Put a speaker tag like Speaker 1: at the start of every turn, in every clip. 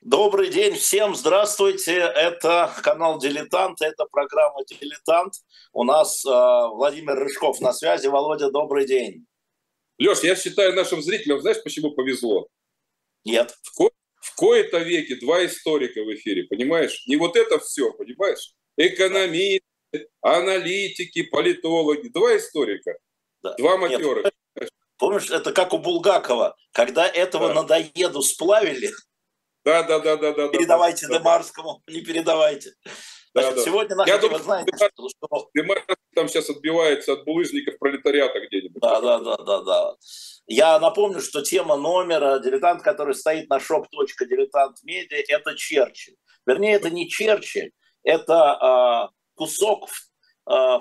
Speaker 1: Добрый день всем, здравствуйте. Это канал «Дилетант», это программа «Дилетант». У нас э, Владимир Рыжков на связи. Володя, добрый день.
Speaker 2: Леш, я считаю нашим зрителям, знаешь, почему повезло?
Speaker 1: Нет.
Speaker 2: В, ко- в кои-то веке два историка в эфире, понимаешь? Не вот это все, понимаешь? Экономисты, аналитики, политологи. Два историка,
Speaker 1: Да.
Speaker 2: два
Speaker 1: Нет,
Speaker 2: матера.
Speaker 1: Помнишь, это как у Булгакова, когда этого
Speaker 2: Да.
Speaker 1: надоеду сплавили,
Speaker 2: Да, да, да, да, да.
Speaker 1: передавайте
Speaker 2: да, да.
Speaker 1: Демарскому, не передавайте.
Speaker 2: Да,
Speaker 1: Значит,
Speaker 2: да.
Speaker 1: сегодня наша
Speaker 2: Я думаю,
Speaker 1: знаете,
Speaker 2: Демар-
Speaker 1: что-
Speaker 2: Демарк там сейчас отбивается от булыжников пролетариата где-нибудь.
Speaker 1: Да, да, да, да, да. Я напомню, что тема номера дилетант, который стоит на shop.diletantmedia, это Черчилль. Вернее, это не Черчилль, это а, кусок а,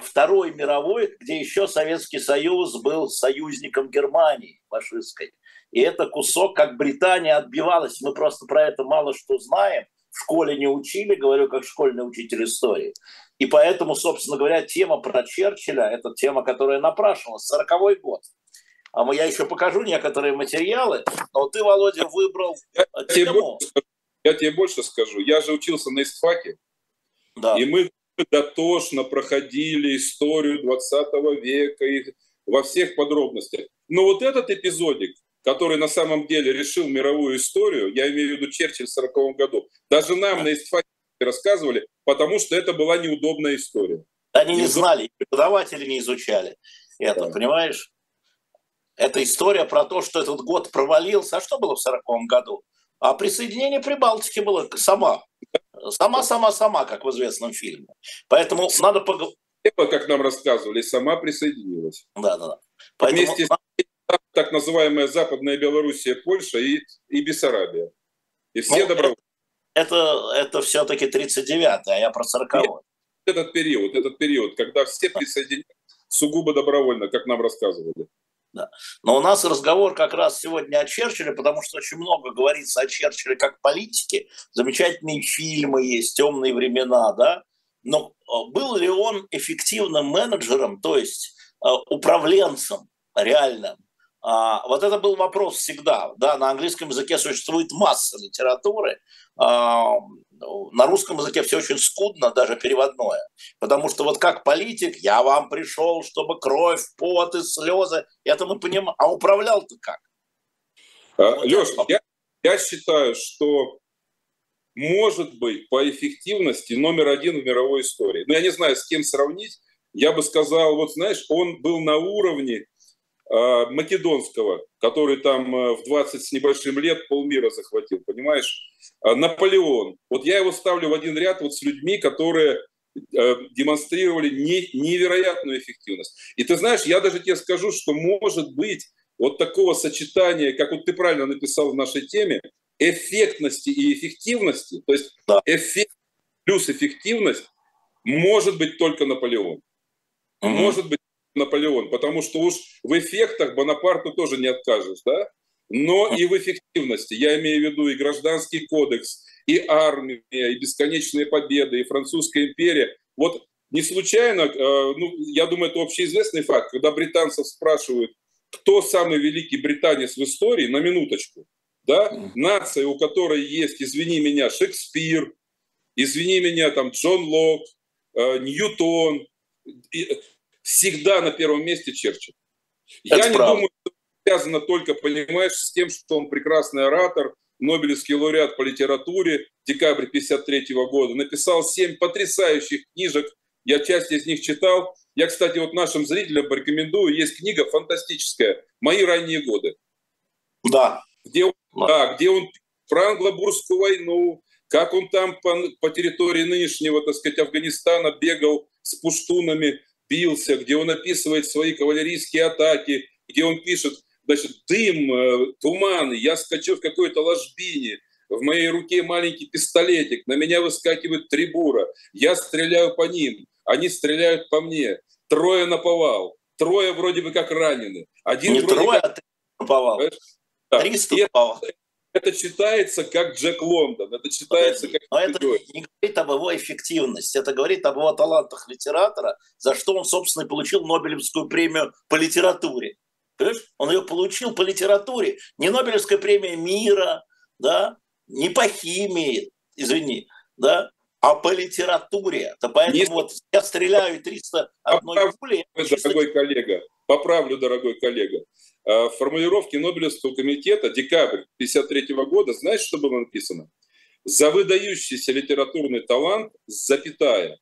Speaker 1: Второй мировой, где еще Советский Союз был союзником Германии фашистской. И это кусок, как Британия отбивалась. Мы просто про это мало что знаем. В школе не учили, говорю, как школьный учитель истории. И поэтому, собственно говоря, тема про Черчилля – это тема, которая напрашивалась. 40-й год. А я еще покажу некоторые материалы, но ты, Володя, выбрал
Speaker 2: Я
Speaker 1: э,
Speaker 2: тебе,
Speaker 1: тему.
Speaker 2: больше я тебе больше скажу. Я же учился на истфаке,
Speaker 1: Да.
Speaker 2: и мы дотошно проходили историю 20 века и во всех подробностях. Но вот этот эпизодик, который на самом деле решил мировую историю, я имею в виду Черчилль в 40 году, даже нам на истфаке рассказывали, потому что это была неудобная история.
Speaker 1: Они не знали, преподаватели не изучали это,
Speaker 2: Да.
Speaker 1: понимаешь? Это история про то, что этот год провалился. А что было в 40 году? А присоединение Прибалтики было сама. Сама, сама, сама, как в известном фильме. Поэтому надо поговорить.
Speaker 2: Как нам рассказывали, сама присоединилась.
Speaker 1: Да, да, да. Поэтому
Speaker 2: Вместе с так называемая Западная Белоруссия, Польша и, и Бессарабия. И все
Speaker 1: Ну,
Speaker 2: добровольцы.
Speaker 1: это, это все-таки 39-й, а я про 40
Speaker 2: Этот период, этот период, когда все присоединяются сугубо добровольно, как нам рассказывали.
Speaker 1: Но у нас разговор как раз сегодня о Черчилле, потому что очень много говорится о Черчилле как политике. Замечательные фильмы есть, темные времена, да. Но э, был ли он эффективным менеджером, то есть э, управленцем реальным? А, Вот это был вопрос всегда. Да, на английском языке существует масса литературы. А, На русском языке все очень скудно, даже переводное. Потому что вот как политик, я вам пришел, чтобы кровь, пот и слезы, это мы понимаем. А управлял-то как? Вот
Speaker 2: Леш, я, я считаю, что может быть по эффективности номер один в мировой истории. Но я не знаю, с кем сравнить. Я бы сказал, вот знаешь, он был на уровне македонского, который там э, в 20 с небольшим лет полмира захватил, понимаешь? А Наполеон. Вот я его ставлю в один ряд вот с людьми, которые э, демонстрировали не- невероятную эффективность. И ты знаешь, я даже тебе скажу, что может быть вот такого сочетания, как вот ты правильно написал в нашей теме, эффектности и эффективности, то есть
Speaker 1: Да.
Speaker 2: эффект плюс эффективность, может быть только Наполеон. Может быть Наполеон, потому что уж в эффектах Бонапарту тоже не откажешь, да? Но и в эффективности. Я имею в виду и гражданский кодекс, и армия, и бесконечные победы, и французская империя. Вот не случайно, э, ну, я думаю, это общеизвестный факт, когда британцев спрашивают, кто самый великий британец в истории, на минуточку, да, нация, у которой есть, извини меня, Шекспир, извини меня, там, Джон Лок, э, Ньютон, и всегда на первом месте Черчилль.
Speaker 1: Это
Speaker 2: Я не
Speaker 1: правда.
Speaker 2: думаю, что это связано только, понимаешь, с тем, что он прекрасный оратор, Нобелевский лауреат по литературе, декабрь 53 года, написал семь потрясающих книжек, я часть из них читал. Я, кстати, вот нашим зрителям порекомендую, есть книга фантастическая «Мои ранние годы»,
Speaker 1: Да.
Speaker 2: где он,
Speaker 1: Да.
Speaker 2: да, где он про англобурскую войну, как он там по, по территории нынешнего, так сказать, Афганистана бегал с пуштунами, бился, где он описывает свои кавалерийские атаки, где он пишет, значит, дым, э, туман, я скачу в какой-то ложбине, в моей руке маленький пистолетик, на меня выскакивает трибура, я стреляю по ним, они стреляют по мне, трое наповал, трое вроде бы как ранены, один
Speaker 1: Не
Speaker 2: вроде
Speaker 1: трое,
Speaker 2: как...
Speaker 1: а три наповал.
Speaker 2: Да.
Speaker 1: Триста
Speaker 2: И это,
Speaker 1: наповал.
Speaker 2: Это читается как Джек Лондон, это читается как...
Speaker 1: Но это не говорит об его эффективности, это говорит об его талантах литератора, за что он, собственно, и получил Нобелевскую премию по литературе. Понимаешь? Он ее получил по литературе. Не Нобелевская премия мира, да, не по химии, извини, да, а по литературе. То поэтому Есть... вот я стреляю 300 одной
Speaker 2: пули. Дорогой коллега, поправлю, дорогой коллега. А, в формулировке Нобелевского комитета декабрь 1953 года, знаешь, что было написано? За выдающийся литературный талант, запятая,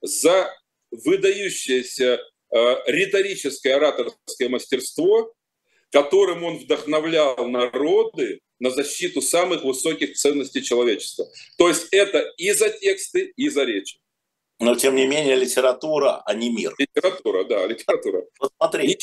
Speaker 2: за выдающееся э, риторическое ораторское мастерство, которым он вдохновлял народы на защиту самых высоких ценностей человечества. То есть это и за тексты, и за речи.
Speaker 1: Но тем не менее литература, а не мир.
Speaker 2: Литература, да, литература.
Speaker 1: Вот смотри, и,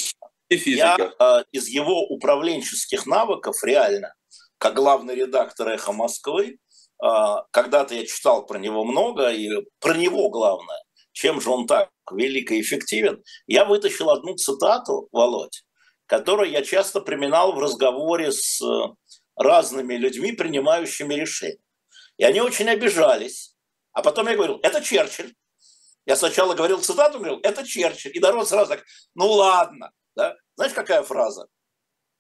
Speaker 1: и физика. я э, из его управленческих навыков реально, как главный редактор «Эхо Москвы», э, когда-то я читал про него много, и про него главное, чем же он так велик и эффективен, я вытащил одну цитату, Володь, которую я часто применял в разговоре с э, разными людьми, принимающими решения. И они очень обижались. А потом я говорил, это Черчилль. Я сначала говорил цитату, говорил, это Черчилль. И народ сразу так, ну ладно. Да? Знаешь, какая фраза?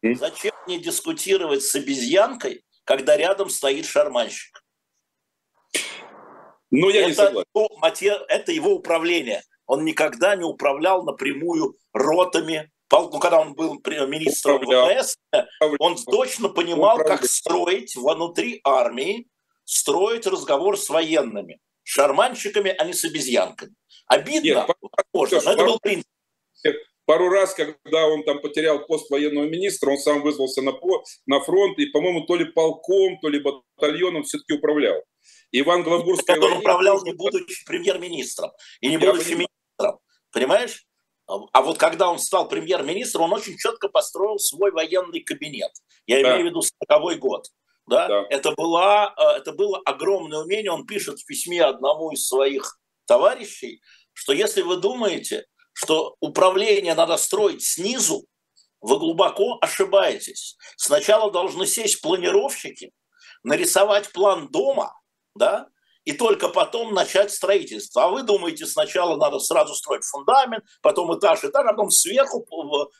Speaker 1: Зачем мне дискутировать с обезьянкой, когда рядом стоит шарманщик? Ну, я это, не согласен. Его, это его управление. Он никогда не управлял напрямую ротами, ну, когда он был министром ВВС, он точно понимал, как строить внутри армии, строить разговор с военными, шарманщиками, а не с обезьянками. Обидно, Нет, возможно, но это был принцип.
Speaker 2: Пару раз, когда он там потерял пост военного министра, он сам вызвался на, на фронт, и, по-моему, то ли полком, то ли батальоном все-таки управлял.
Speaker 1: Иван Глобурская... Он управлял, не будучи премьер-министром, и не будучи министром. Понимаешь? А вот когда он стал премьер-министром, он очень четко построил свой военный кабинет. Я да. имею в виду 40 год. Да? Да. Это, была, э, это было огромное умение. Он пишет в письме одному из своих товарищей, что если вы думаете, что управление надо строить снизу, вы глубоко ошибаетесь. Сначала должны сесть планировщики, нарисовать план дома, да, и только потом начать строительство. А вы думаете, сначала надо сразу строить фундамент, потом этаж, этаж, а потом сверху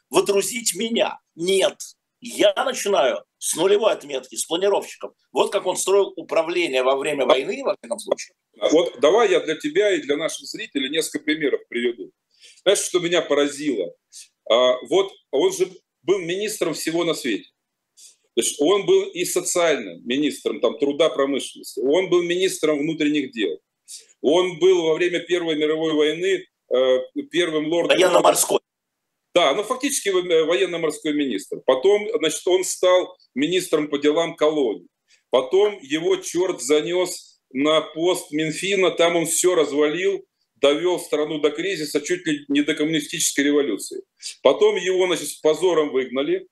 Speaker 1: водрузить меня. Нет, я начинаю с нулевой отметки, с планировщиком. Вот как он строил управление во время войны, во всяком случае.
Speaker 2: Вот давай я для тебя и для наших зрителей несколько примеров приведу. Знаешь, что меня поразило? А, вот он же был министром всего на свете. То есть он был и социальным министром там, труда промышленности, он был министром внутренних дел, он был во время Первой мировой войны э, первым лордом...
Speaker 1: Военно-морской.
Speaker 2: Да, ну фактически военно-морской министр. Потом, значит, он стал министром по делам колоний. Потом его черт занес на пост Минфина, там он все развалил, довел страну до кризиса, чуть ли не до коммунистической революции. Потом его, значит, с позором выгнали,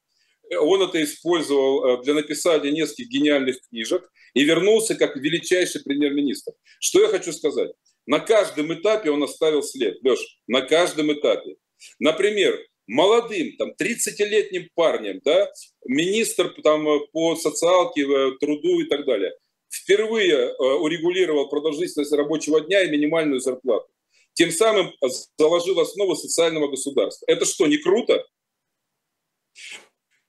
Speaker 2: он это использовал э, для написания нескольких гениальных книжек и вернулся как величайший премьер-министр. Что я хочу сказать? На каждом этапе он оставил след, Леш, на каждом этапе. Например, молодым, там, 30-летним парнем, да, министр там, по социалке, э, труду и так далее, впервые э, урегулировал продолжительность рабочего дня и минимальную зарплату. Тем самым заложил основу социального государства. Это что, не круто?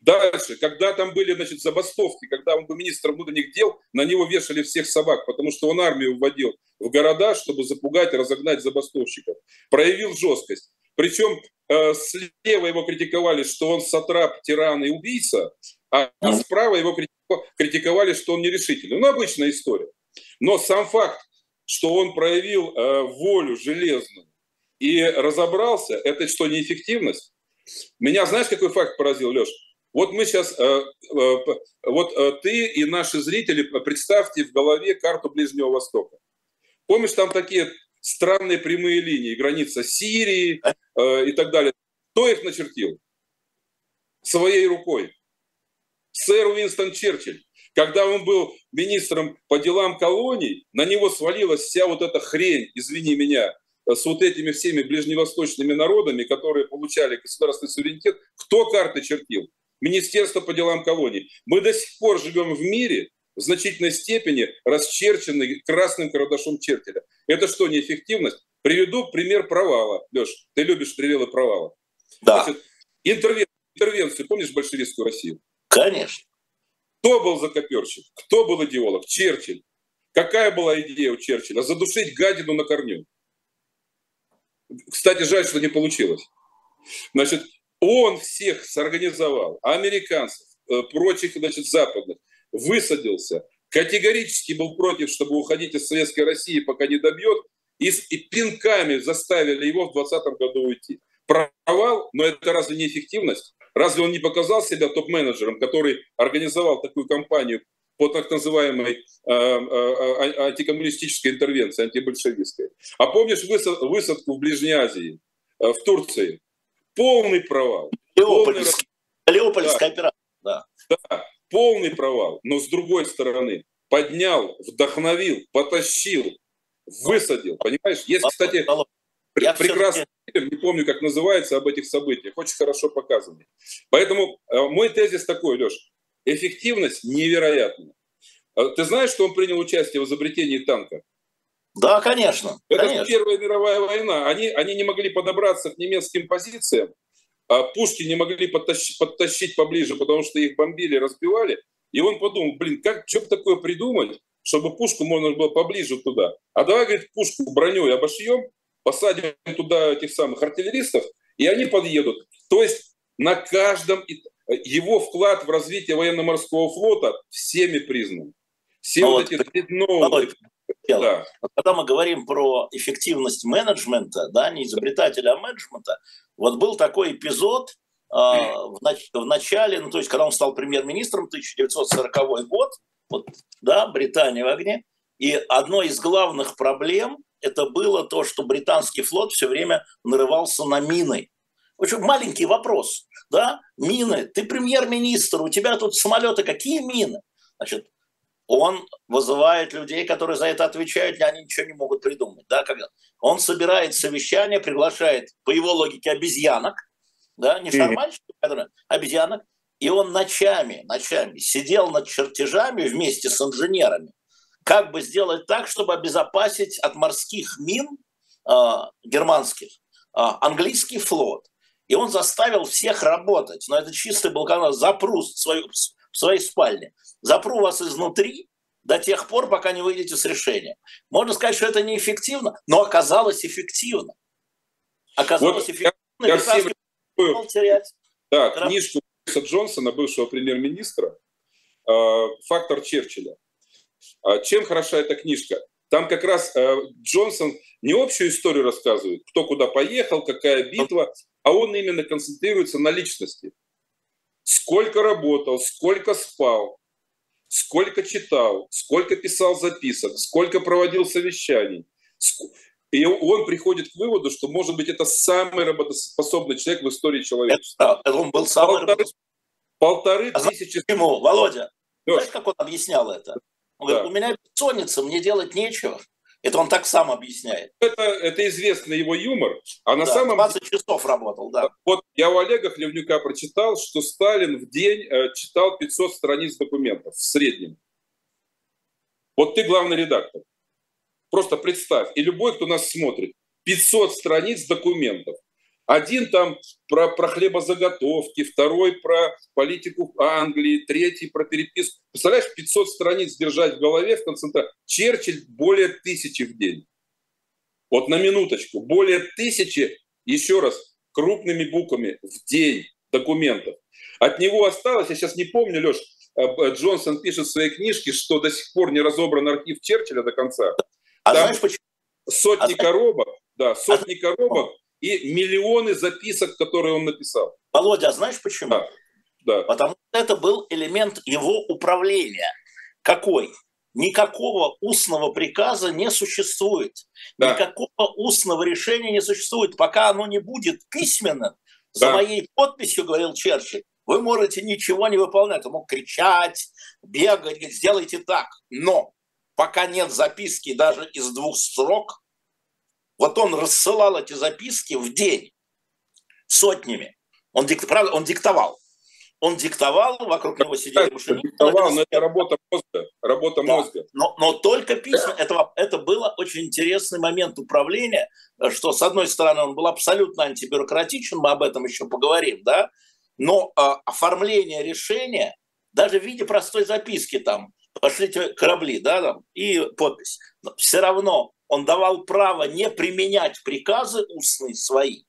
Speaker 2: Дальше, когда там были значит, забастовки, когда он был министром внутренних дел, на него вешали всех собак, потому что он армию вводил в города, чтобы запугать разогнать забастовщиков. Проявил жесткость. Причем э, слева его критиковали, что он сатрап, тиран и убийца, а, а справа его критиковали, что он нерешительный. Ну, обычная история. Но сам факт, что он проявил э, волю железную и разобрался, это что, неэффективность? Меня знаешь, какой факт поразил, Леша? Вот мы сейчас, э, э, вот э, ты и наши зрители, представьте в голове карту Ближнего Востока. Помнишь, там такие странные прямые линии, граница Сирии и так далее. Кто их начертил? Своей рукой. Сэр Уинстон Черчилль. Когда он был министром по делам колоний, на него свалилась вся вот эта хрень, извини меня, с вот этими всеми ближневосточными народами, которые получали государственный суверенитет. Кто карты чертил? Министерство по делам колоний. Мы до сих пор живем в мире, в значительной степени расчерченный красным карандашом Черчилля. Это что, неэффективность? Приведу пример провала. Леш, ты любишь привелы провала.
Speaker 1: Да. Значит,
Speaker 2: интервенцию помнишь большевистскую Россию?
Speaker 1: Конечно.
Speaker 2: Кто был закоперщик? Кто был идеолог? Черчилль. Какая была идея у Черчилля? Задушить гадину на корню. Кстати, жаль, что не получилось. Значит, он всех сорганизовал, американцев, э, прочих, значит, западных, высадился, категорически был против, чтобы уходить из Советской России, пока не добьет, и, и пинками заставили его в 2020 году уйти. Провал, но это разве не эффективность? Разве он не показал себя топ-менеджером, который организовал такую кампанию по так называемой э, э, антикоммунистической интервенции, антибольшевистской? А помнишь высадку в Ближней Азии, э, в Турции? Полный провал.
Speaker 1: Леопольская, полный... Леопольская да. операция.
Speaker 2: Да. да, полный провал. Но с другой стороны, поднял, вдохновил, потащил, высадил. Понимаешь? Есть, кстати, прекрасный фильм, не помню, как называется, об этих событиях. Очень хорошо показанный. Поэтому э, мой тезис такой, Леш. Эффективность невероятна. Э, ты знаешь, что он принял участие в изобретении танка?
Speaker 1: Да, конечно.
Speaker 2: Это
Speaker 1: конечно.
Speaker 2: Первая мировая война. Они, они не могли подобраться к немецким позициям, а пушки не могли подтащить, подтащить поближе, потому что их бомбили, разбивали. И он подумал, блин, как, что бы такое придумать, чтобы пушку можно было поближе туда. А давай, говорит, пушку броней обошьем, посадим туда этих самых артиллеристов, и они подъедут. То есть на каждом его вклад в развитие военно-морского флота всеми признан. Все ну, вот, вот эти
Speaker 1: новые... Да. Когда мы говорим про эффективность менеджмента, да, не изобретателя, а менеджмента, вот был такой эпизод э, в, нач- в начале, ну, то есть, когда он стал премьер-министром, 1940 год, вот, да, Британия в огне, и одной из главных проблем это было то, что британский флот все время нарывался на мины. В общем, маленький вопрос, да, мины, ты премьер-министр, у тебя тут самолеты, какие мины? Значит, он вызывает людей, которые за это отвечают, и они ничего не могут придумать. Да? Когда он собирает совещание, приглашает, по его логике, обезьянок, да, не шарманщиков, которые, обезьянок, и он ночами, ночами сидел над чертежами вместе с инженерами, как бы сделать так, чтобы обезопасить от морских мин э, германских э, английский флот. И он заставил всех работать. Но это чистый был канал. Запру свою, в своей спальне. Запру вас изнутри до тех пор, пока не выйдете с решением. Можно сказать, что это неэффективно, но оказалось эффективно. Оказалось вот эффективно. Я, я всем...
Speaker 2: терять. Да, книжку Бориса Джонсона, бывшего премьер-министра, э, «Фактор Черчилля». А чем хороша эта книжка? Там как раз э, Джонсон не общую историю рассказывает, кто куда поехал, какая битва, а он именно концентрируется на личности сколько работал, сколько спал, сколько читал, сколько писал записок, сколько проводил совещаний. И он приходит к выводу, что, может быть, это самый работоспособный человек в истории человечества.
Speaker 1: Это, он был самый
Speaker 2: полторы, полторы а тысячи...
Speaker 1: Ему, Володя, Леш. знаешь, как он объяснял это? Он да. говорит, у меня бессонница, мне делать нечего. Это он так сам объясняет.
Speaker 2: Это, это известный его юмор. А на
Speaker 1: да,
Speaker 2: самом
Speaker 1: 20 часов работал, да.
Speaker 2: Вот я у Олега Хлевнюка прочитал, что Сталин в день э, читал 500 страниц документов в среднем. Вот ты главный редактор. Просто представь, и любой, кто нас смотрит, 500 страниц документов. Один там про, про хлебозаготовки, второй про политику Англии, третий про переписку. Представляешь, 500 страниц держать в голове в концентрации. Черчилль более тысячи в день. Вот на минуточку. Более тысячи, еще раз, крупными буквами в день документов. От него осталось, я сейчас не помню, Леш, э, Джонсон пишет в своей книжке, что до сих пор не разобран архив Черчилля до конца. А Там знаешь почему? Сотни а коробок, да, сотни а коробок и миллионы записок, которые он написал.
Speaker 1: Володя, а знаешь почему?
Speaker 2: Да. да.
Speaker 1: Потому что это был элемент его управления. Какой? Никакого устного приказа не существует. Да. Никакого устного решения не существует. Пока оно не будет письменным, за моей подписью, говорил Черчилль, вы можете ничего не выполнять. Он мог кричать, бегать, сделайте так. Но пока нет записки даже из двух строк, вот он рассылал эти записки в день сотнями. Он, дик, правда, он диктовал. Он диктовал, вокруг него сидели
Speaker 2: машины. Диктовал, но это работа мозга. Работа да, мозга.
Speaker 1: Но, но только письма. Это, это был очень интересный момент управления, что, с одной стороны, он был абсолютно антибюрократичен, мы об этом еще поговорим, да, Но э, оформление решения, даже в виде простой записки там, пошлите корабли, да, там, и подпись, все равно он давал право не применять приказы устные свои,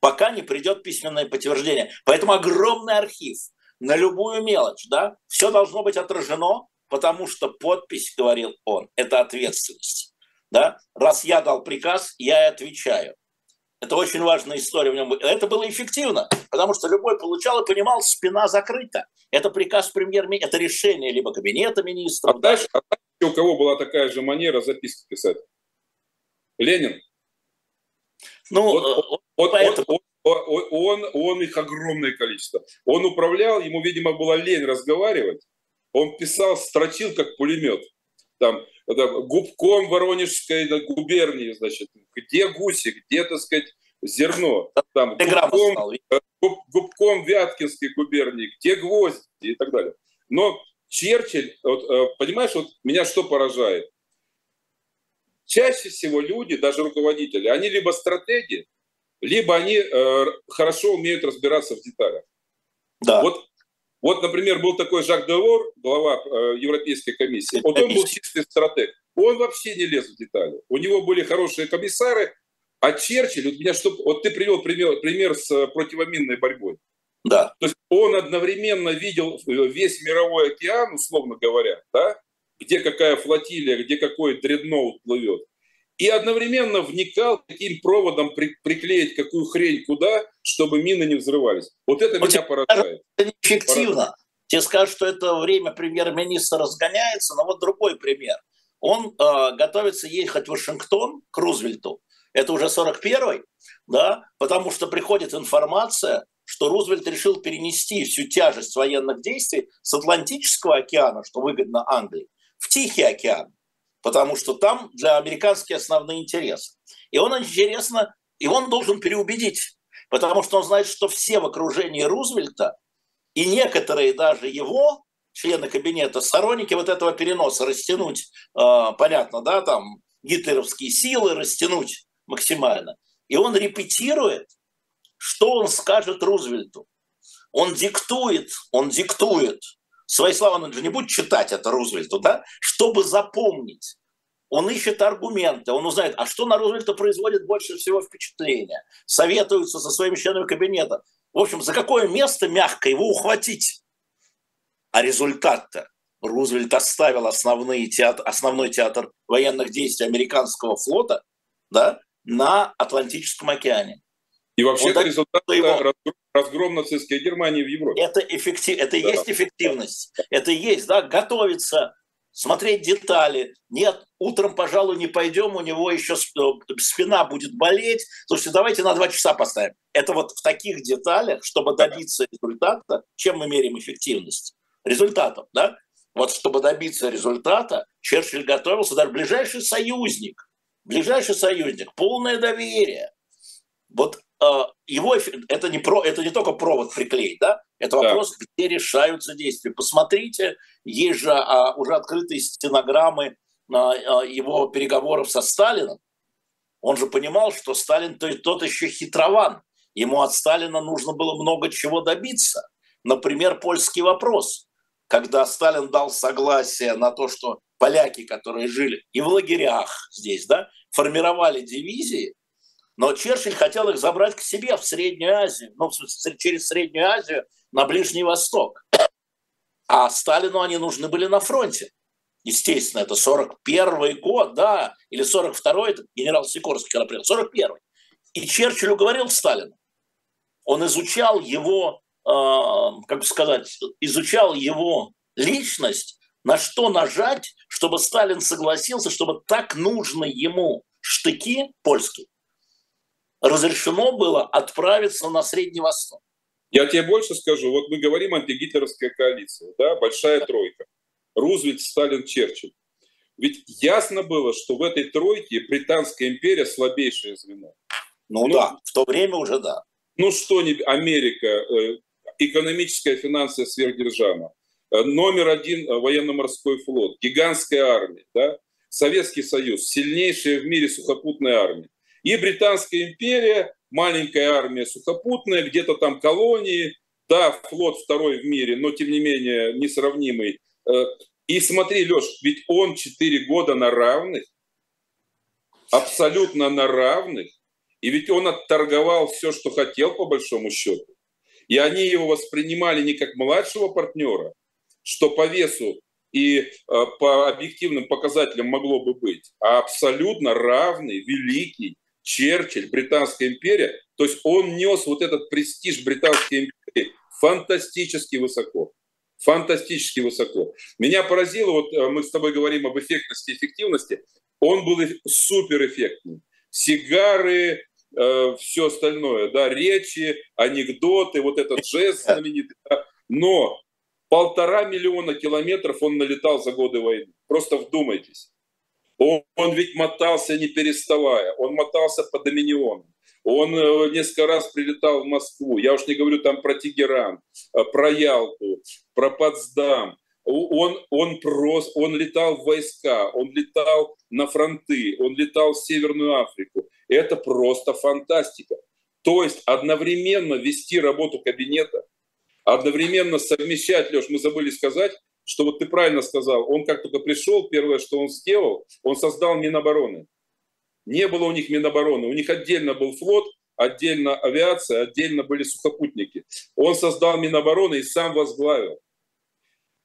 Speaker 1: пока не придет письменное подтверждение. Поэтому огромный архив на любую мелочь, да, все должно быть отражено, потому что подпись, говорил он, это ответственность. Да? Раз я дал приказ, я и отвечаю. Это очень важная история в нем. Это было эффективно, потому что любой получал и понимал, спина закрыта. Это приказ премьер-министра, это решение либо кабинета министров.
Speaker 2: А дальше, а дальше у кого была такая же манера записки писать? Ленин. Ну, вот, вот, поэтому... он, он, он, он их огромное количество. Он управлял, ему, видимо, была лень разговаривать. Он писал, строчил как пулемет. Там, это, губком Воронежской губернии, значит, где гуси, где, так сказать, зерно. Там, губком, э, губ, губком Вяткинской губернии, где гвозди и так далее. Но Черчилль, вот, э, понимаешь, вот меня что поражает? Чаще всего люди, даже руководители, они либо стратеги, либо они э, хорошо умеют разбираться в деталях. Да. Вот, вот, например, был такой Жак Делор, глава э, Европейской комиссии. Вот он был чистый стратег. Он вообще не лез в детали. У него были хорошие комиссары, а Черчилль, вот, меня, что, вот ты привел пример, пример с э, противоминной борьбой. Да. То есть он одновременно видел э, весь мировой океан, условно говоря, да, где какая флотилия, где какой дредноут плывет. И одновременно вникал, каким проводом при, приклеить какую хрень куда, чтобы мины не взрывались. Вот это Но меня поражает.
Speaker 1: Это неэффективно. Тебе скажут, что это время премьер-министра разгоняется, но вот другой пример. Он э, готовится ехать в Вашингтон к Рузвельту. Это уже 41-й, да, потому что приходит информация, что Рузвельт решил перенести всю тяжесть военных действий с Атлантического океана, что выгодно Англии, в Тихий океан, потому что там для американские основные интересы. И он интересно, и он должен переубедить, потому что он знает, что все в окружении Рузвельта и некоторые даже его члены кабинета, сторонники вот этого переноса, растянуть, э, понятно, да, там гитлеровские силы растянуть максимально. И он репетирует, что он скажет Рузвельту. Он диктует, он диктует свои слова, он же не будет читать это Рузвельту, да, чтобы запомнить. Он ищет аргументы, он узнает, а что на Рузвельта производит больше всего впечатления. Советуется со своими членами кабинета. В общем, за какое место мягко его ухватить? А результат-то Рузвельт оставил основной театр, основной театр военных действий американского флота да, на Атлантическом океане.
Speaker 2: И вообще это результат его... разгром нацистской Германии в Европе.
Speaker 1: Это, эффектив... это да. есть эффективность. Это есть, да, готовиться, смотреть детали. Нет, утром, пожалуй, не пойдем, у него еще спина будет болеть. Слушайте, давайте на два часа поставим. Это вот в таких деталях, чтобы добиться результата, чем мы меряем эффективность? Результатом, да? Вот чтобы добиться результата, Черчилль готовился, даже ближайший союзник, ближайший союзник, полное доверие. Вот его это не про это не только провод приклеить, да, это вопрос, да. где решаются действия. Посмотрите, есть же а, уже открытые стенограммы а, а, его переговоров со Сталином. Он же понимал, что Сталин то, тот еще хитрован. Ему от Сталина нужно было много чего добиться. Например, польский вопрос. Когда Сталин дал согласие на то, что поляки, которые жили и в лагерях здесь, да, формировали дивизии, но Черчилль хотел их забрать к себе в Среднюю Азию, ну, через Среднюю Азию на Ближний Восток. А Сталину они нужны были на фронте. Естественно, это 41 год, да, или 42-й, это генерал Сикорский, когда приехал, 41 И Черчилль уговорил Сталина. Он изучал его, э, как сказать, изучал его личность, на что нажать, чтобы Сталин согласился, чтобы так нужны ему штыки польские, разрешено было отправиться на Средний Восток.
Speaker 2: Я тебе больше скажу. Вот мы говорим антигитлеровская коалиция, да, большая тройка. Рузвельт, Сталин, Черчилль. Ведь ясно было, что в этой тройке Британская империя слабейшее звено.
Speaker 1: Ну, ну да, в то время уже да.
Speaker 2: Ну что не Америка, э, экономическая финансовая сверхдержава, э, номер один э, военно-морской флот, гигантская армия, да? Советский Союз, сильнейшая в мире сухопутная армия. И Британская империя, маленькая армия сухопутная, где-то там колонии, Да, флот второй в мире, но тем не менее несравнимый. Э, и смотри, Леш, ведь он 4 года на равных, абсолютно на равных, и ведь он отторговал все, что хотел, по большому счету. И они его воспринимали не как младшего партнера, что по весу и э, по объективным показателям могло бы быть, а абсолютно равный, великий Черчилль, Британская империя. То есть он нес вот этот престиж Британской империи фантастически высоко. Фантастически высоко. Меня поразило, вот э, мы с тобой говорим об эффектности и эффективности, он был суперэффектный. Сигары, э, все остальное, да, речи, анекдоты, вот этот жест знаменитый. Да. Но полтора миллиона километров он налетал за годы войны. Просто вдумайтесь. Он, он ведь мотался не переставая, он мотался по Доминиону. Он э, несколько раз прилетал в Москву. Я уж не говорю там про Тегеран, э, про Ялту, про Потсдам. Он, он, прос, он летал в войска, он летал на фронты, он летал в Северную Африку. Это просто фантастика. То есть одновременно вести работу кабинета, одновременно совмещать, Леш, мы забыли сказать, что вот ты правильно сказал, он как только пришел, первое, что он сделал, он создал Минобороны. Не было у них Минобороны, у них отдельно был флот, отдельно авиация, отдельно были сухопутники. Он создал Минобороны и сам возглавил.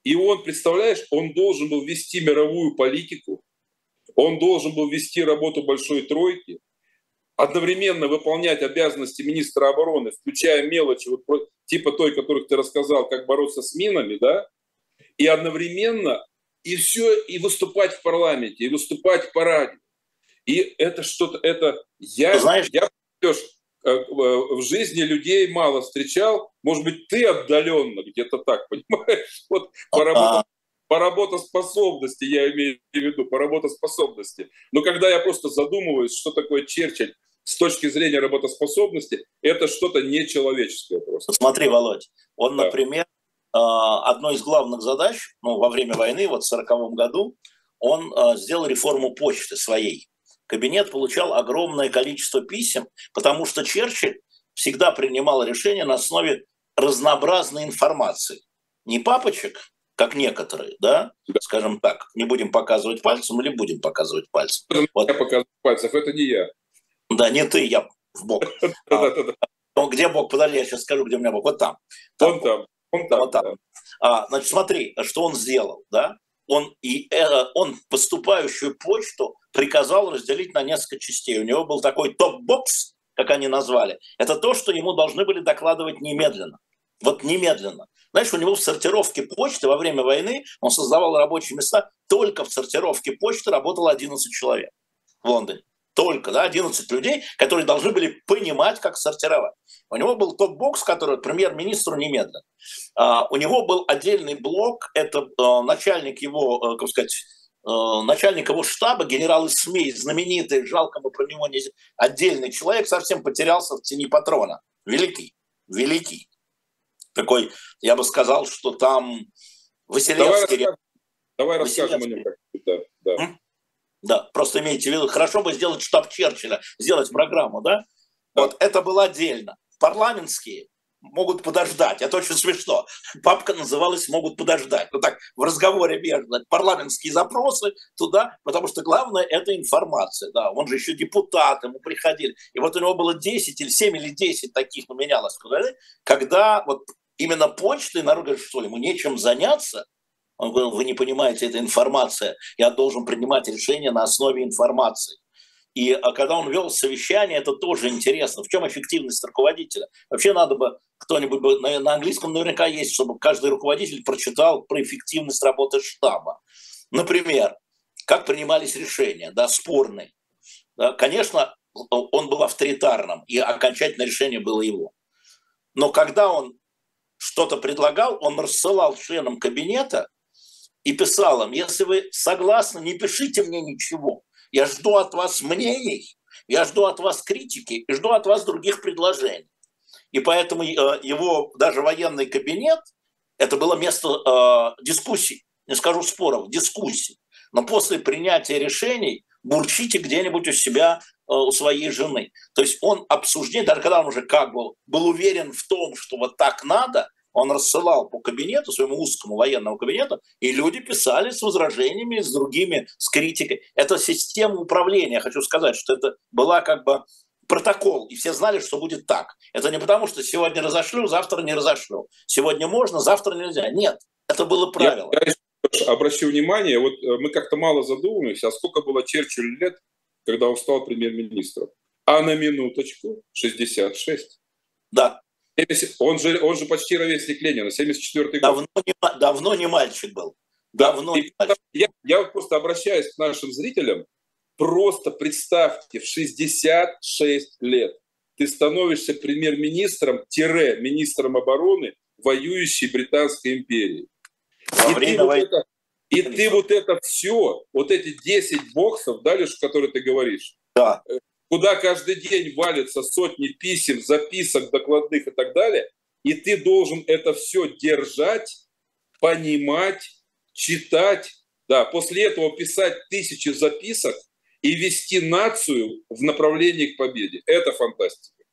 Speaker 2: И он, представляешь, он должен был вести мировую политику, он должен был вести работу Большой Тройки, одновременно выполнять обязанности министра обороны, включая мелочи, вот, типа той, которых ты рассказал, как бороться с минами, да, и одновременно и все, и выступать в парламенте, и выступать по радио. И это что-то, это я, Знаешь, я Леш, э, в жизни людей мало встречал, может быть, ты отдаленно где-то так, понимаешь, вот по, работа, по работоспособности, я имею в виду, по работоспособности. Но когда я просто задумываюсь, что такое Черчилль с точки зрения работоспособности, это что-то нечеловеческое просто.
Speaker 1: Смотри, Володь, он, да. например, одной из главных задач ну, во время войны, вот в 1940 году, он а, сделал реформу почты своей. Кабинет получал огромное количество писем, потому что Черчилль всегда принимал решения на основе разнообразной информации. Не папочек, как некоторые, да, скажем так, не будем показывать пальцем или будем показывать пальцем.
Speaker 2: Вот. Я показываю пальцев, это не я.
Speaker 1: Да, не ты, я в бок. А, где бок? Подожди, я сейчас скажу, где у меня бок. Вот там.
Speaker 2: Вон там.
Speaker 1: Он, вот так. А, значит, смотри, что он сделал, да? Он, и, э, он поступающую почту приказал разделить на несколько частей. У него был такой топ-бокс, как они назвали. Это то, что ему должны были докладывать немедленно. Вот немедленно. Знаешь, у него в сортировке почты во время войны он создавал рабочие места. Только в сортировке почты работало 11 человек в Лондоне только, да, 11 людей, которые должны были понимать, как сортировать. У него был ток-бокс, который премьер-министру немедленно. А, у него был отдельный блок, это а, начальник его, а, как сказать, а, начальник его штаба, генерал Исмей, знаменитый, жалко мы про него не... Отдельный человек совсем потерялся в тени патрона. Великий, великий. Такой, я бы сказал, что там Василевский...
Speaker 2: Давай, давай расскажем о нем. Да, да.
Speaker 1: Да, просто имейте в виду, хорошо бы сделать штаб Черчилля, сделать программу, да? Вот это было отдельно. Парламентские могут подождать. Это очень смешно. Папка называлась «Могут подождать». Ну так, в разговоре между парламентские запросы туда, потому что главное – это информация. Да, он же еще депутат, ему приходили. И вот у него было 10 или 7 или 10 таких, ну, менялось, когда вот именно почты, народ говорит, что ему нечем заняться – он говорил, вы не понимаете, это информация. Я должен принимать решения на основе информации. И а когда он вел совещание, это тоже интересно. В чем эффективность руководителя? Вообще надо бы кто-нибудь на, на английском наверняка есть, чтобы каждый руководитель прочитал про эффективность работы штаба. Например, как принимались решения, да, спорные. Да, конечно, он был авторитарным, и окончательное решение было его. Но когда он что-то предлагал, он рассылал членам кабинета и писал им, если вы согласны, не пишите мне ничего. Я жду от вас мнений, я жду от вас критики и жду от вас других предложений. И поэтому э, его даже военный кабинет, это было место э, дискуссий, не скажу споров, дискуссий. Но после принятия решений бурчите где-нибудь у себя у своей жены. То есть он обсуждение, даже когда он уже как бы был уверен в том, что вот так надо, он рассылал по кабинету, своему узкому военному кабинету, и люди писали с возражениями, с другими, с критикой. Это система управления, хочу сказать, что это была как бы протокол, и все знали, что будет так. Это не потому, что сегодня разошлю, завтра не разошлю. Сегодня можно, завтра нельзя. Нет, это было правило. Я,
Speaker 2: я обращу внимание, вот э, мы как-то мало задумываемся, а сколько было Черчиллю лет, когда он стал премьер-министром? А на минуточку 66.
Speaker 1: Да.
Speaker 2: Он же, он же почти ровесник Ленина, 74 год.
Speaker 1: Давно не, давно не мальчик был. Давно
Speaker 2: не мальчик. Я, я просто обращаюсь к нашим зрителям. Просто представьте, в 66 лет ты становишься премьер-министром-министром обороны воюющей Британской империи. Во и время ты, войны. вот это, и ты вот это все, вот эти 10 боксов, да, Леш, которые ты говоришь,
Speaker 1: да.
Speaker 2: Куда каждый день валятся сотни писем, записок, докладных и так далее, и ты должен это все держать, понимать, читать, да, после этого писать тысячи записок и вести нацию в направлении к победе. Это фантастика.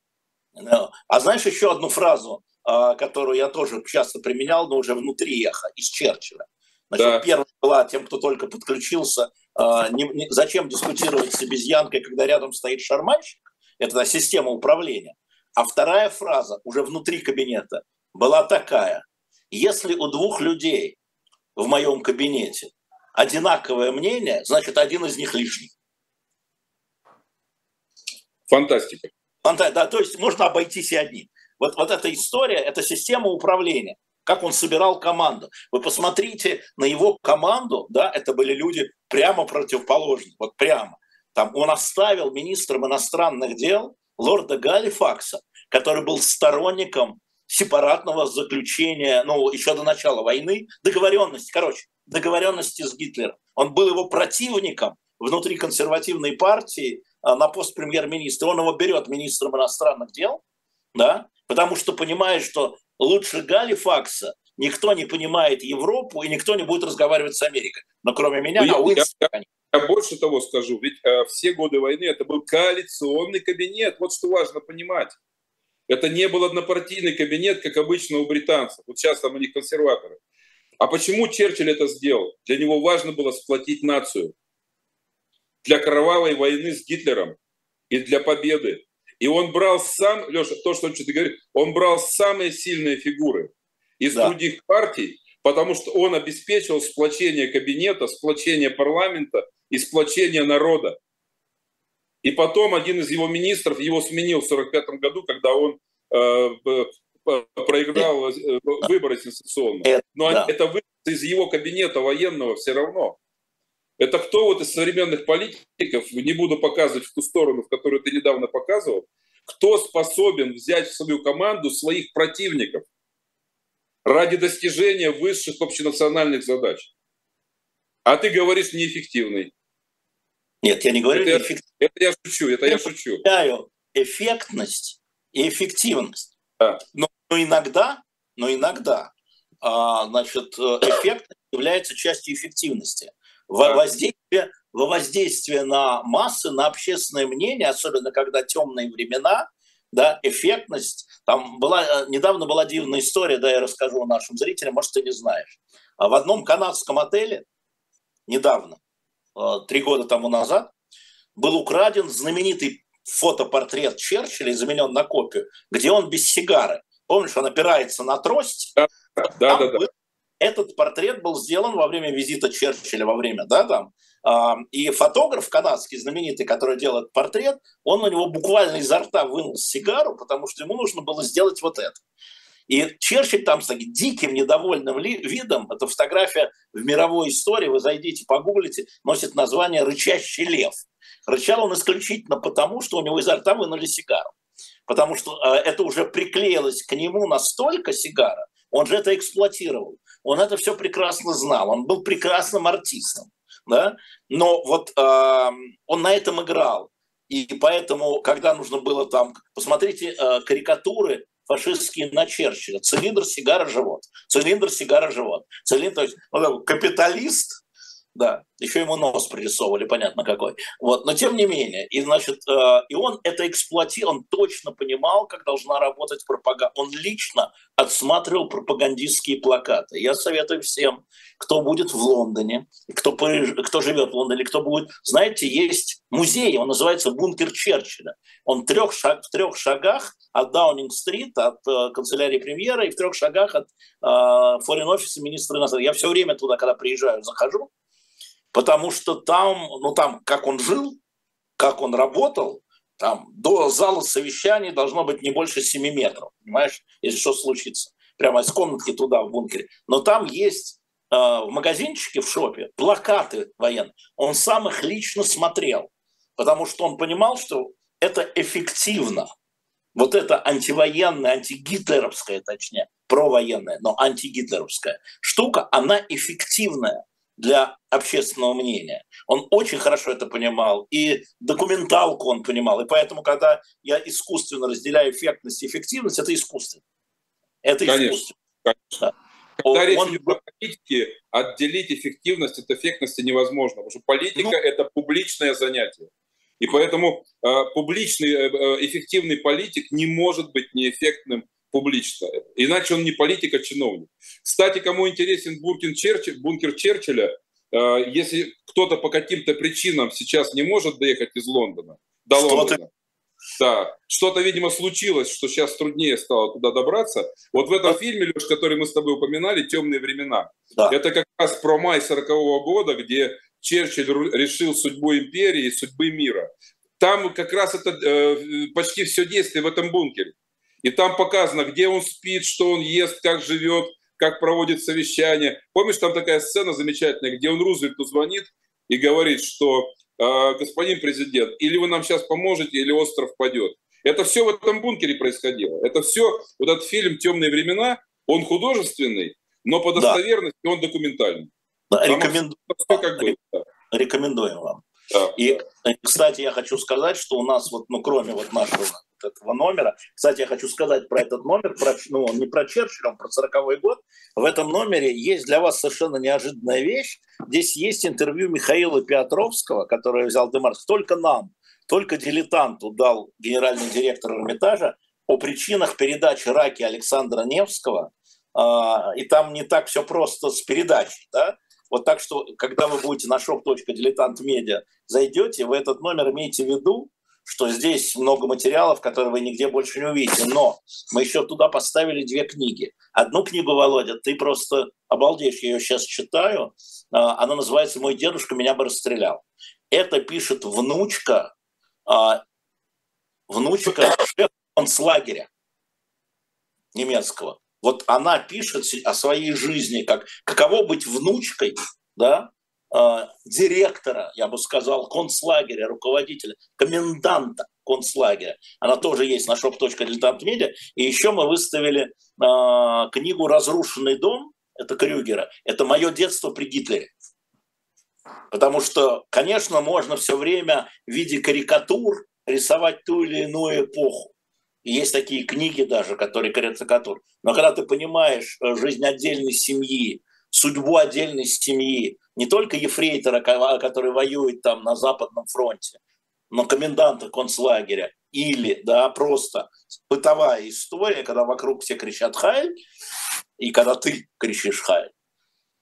Speaker 1: А знаешь еще одну фразу, а, которую я тоже часто применял, но уже внутри эха, из Черчилля. Значит, да. первая была тем, кто только подключился, не, не, зачем дискутировать с обезьянкой, когда рядом стоит шарманщик? Это система управления. А вторая фраза уже внутри кабинета была такая. Если у двух людей в моем кабинете одинаковое мнение, значит, один из них лишний.
Speaker 2: Фантастика.
Speaker 1: Фанта... Да, то есть можно обойтись и одним. Вот, вот эта история, это система управления как он собирал команду. Вы посмотрите на его команду, да, это были люди прямо противоположные, вот прямо. Там он оставил министром иностранных дел лорда Галифакса, который был сторонником сепаратного заключения, ну, еще до начала войны, договоренности, короче, договоренности с Гитлером. Он был его противником внутри консервативной партии а, на пост премьер-министра. Он его берет министром иностранных дел, да, потому что понимает, что лучше Галифакса никто не понимает Европу и никто не будет разговаривать с Америкой. Но кроме меня, ну,
Speaker 2: я, Уинстон, я, я, я больше того скажу, ведь э, все годы войны это был коалиционный кабинет. Вот что важно понимать. Это не был однопартийный кабинет, как обычно у британцев. Вот сейчас там у них консерваторы. А почему Черчилль это сделал? Для него важно было сплотить нацию. Для кровавой войны с Гитлером и для победы. И он брал сам, Леша, то, что ты говоришь, он брал самые сильные фигуры из да. других партий, потому что он обеспечил сплочение кабинета, сплочение парламента и сплочение народа. И потом один из его министров его сменил в 1945 году, когда он э, проиграл э, выборы сенсационно. Но да. это выборы из его кабинета военного все равно. Это кто вот из современных политиков, не буду показывать в ту сторону, в которую ты недавно показывал, кто способен взять в свою команду своих противников ради достижения высших общенациональных задач. А ты говоришь неэффективный.
Speaker 1: Нет, я не говорю
Speaker 2: это неэффективный. Я, это я шучу, это я, я шучу.
Speaker 1: эффектность и эффективность. Да. Но, но иногда, но иногда а, значит, э, эффект является частью эффективности во воздействие, во воздействие на массы, на общественное мнение, особенно когда темные времена, да, эффектность. Там была, э, недавно была дивная история, да, я расскажу нашим зрителям, может, ты не знаешь. А в одном канадском отеле недавно, э, три года тому назад, был украден знаменитый фотопортрет Черчилля заменен на копию, где он без сигары. Помнишь, он опирается на трость. Да, да, да, да этот портрет был сделан во время визита Черчилля, во время, да, там, и фотограф канадский, знаменитый, который делает портрет, он у него буквально изо рта вынул сигару, потому что ему нужно было сделать вот это. И Черчилль там с таким диким, недовольным видом, это фотография в мировой истории, вы зайдите, погуглите, носит название «Рычащий лев». Рычал он исключительно потому, что у него изо рта вынули сигару. Потому что э, это уже приклеилось к нему настолько сигара, он же это эксплуатировал. Он это все прекрасно знал. Он был прекрасным артистом. Да? Но вот э, он на этом играл. И поэтому, когда нужно было там... Посмотрите э, карикатуры фашистские на Черчилля. Цилиндр, сигара, живот. Цилиндр, сигара, живот. Цилиндр, то есть он капиталист, да. Еще ему нос пририсовывали, понятно какой. Вот, но тем не менее, и значит, э, и он это эксплуатировал, он точно понимал, как должна работать пропаганда. Он лично отсматривал пропагандистские плакаты. Я советую всем, кто будет в Лондоне, кто, кто живет в Лондоне, кто будет, знаете, есть музей, он называется «Бункер Черчилля». Он трех шаг, в трех шагах от Даунинг-стрит, от э, канцелярии премьера и в трех шагах от э, форин-офиса министра иностранных. Я все время туда, когда приезжаю, захожу, потому что там, ну там, как он жил, как он работал, там до зала совещаний должно быть не больше 7 метров, понимаешь, если что случится. Прямо из комнатки туда, в бункере. Но там есть э, в магазинчике, в шопе, плакаты военные. Он сам их лично смотрел, потому что он понимал, что это эффективно. Вот это антивоенная, антигитлеровская, точнее, провоенная, но антигитлеровская штука, она эффективная для общественного мнения. Он очень хорошо это понимал, и документалку он понимал. И поэтому, когда я искусственно разделяю эффектность и эффективность, это искусственно. Это
Speaker 2: конечно, искусственно. Конечно. Да. Когда он, речь идет о политике, отделить эффективность от эффектности невозможно, потому что политика ну, – это публичное занятие. И поэтому э, публичный, э, э эффективный политик не может быть неэффектным публично. Иначе он не политик, а чиновник. Кстати, кому интересен бункер, Черчилля, бункер Черчилля, э, если кто-то по каким-то причинам сейчас не может доехать из Лондона до что Лондона, да, что-то, видимо, случилось, что сейчас труднее стало туда добраться. Вот в этом фильме, Леш, который мы с тобой упоминали, «Темные времена», да. это как раз про май 40 -го года, где Черчилль решил судьбу империи и судьбы мира. Там как раз это э, почти все действие в этом бункере. И там показано, где он спит, что он ест, как живет, как проводит совещание. Помнишь, там такая сцена замечательная, где он Рузвельту звонит и говорит, что э, господин президент, или вы нам сейчас поможете, или остров падет. Это все в этом бункере происходило. Это все, вот этот фильм «Темные времена», он художественный, но по достоверности да. он документальный.
Speaker 1: Да, да. Рекомендуем вам. И, да. кстати, я хочу сказать, что у нас, вот, ну, кроме вот нашего этого номера. Кстати, я хочу сказать про этот номер, про, ну, он не про Черчилля, он про 40 год. В этом номере есть для вас совершенно неожиданная вещь. Здесь есть интервью Михаила Петровского, который взял Демарс, только нам, только дилетанту дал генеральный директор Эрмитажа о причинах передачи раки Александра Невского. А, и там не так все просто с передачей, да? Вот так что, когда вы будете на shop.diletant.media зайдете, в этот номер имейте в виду, что здесь много материалов, которые вы нигде больше не увидите. Но мы еще туда поставили две книги. Одну книгу, Володя, ты просто обалдеешь, я ее сейчас читаю. А, она называется «Мой дедушка меня бы расстрелял». Это пишет внучка, а, внучка концлагеря немецкого. Вот она пишет о своей жизни, как каково быть внучкой, да, Э, директора, я бы сказал, концлагеря, руководителя, коменданта концлагеря. Она тоже есть на shop.diletantmedia. И еще мы выставили э, книгу «Разрушенный дом», это Крюгера. Это мое детство при Гитлере. Потому что, конечно, можно все время в виде карикатур рисовать ту или иную эпоху. Есть такие книги даже, которые карикатур. Но когда ты понимаешь э, жизнь отдельной семьи, судьбу отдельной семьи, не только ефрейтора, который воюет там на Западном фронте, но коменданта концлагеря, или да, просто бытовая история, когда вокруг все кричат «Хайль», и когда ты кричишь «Хайль».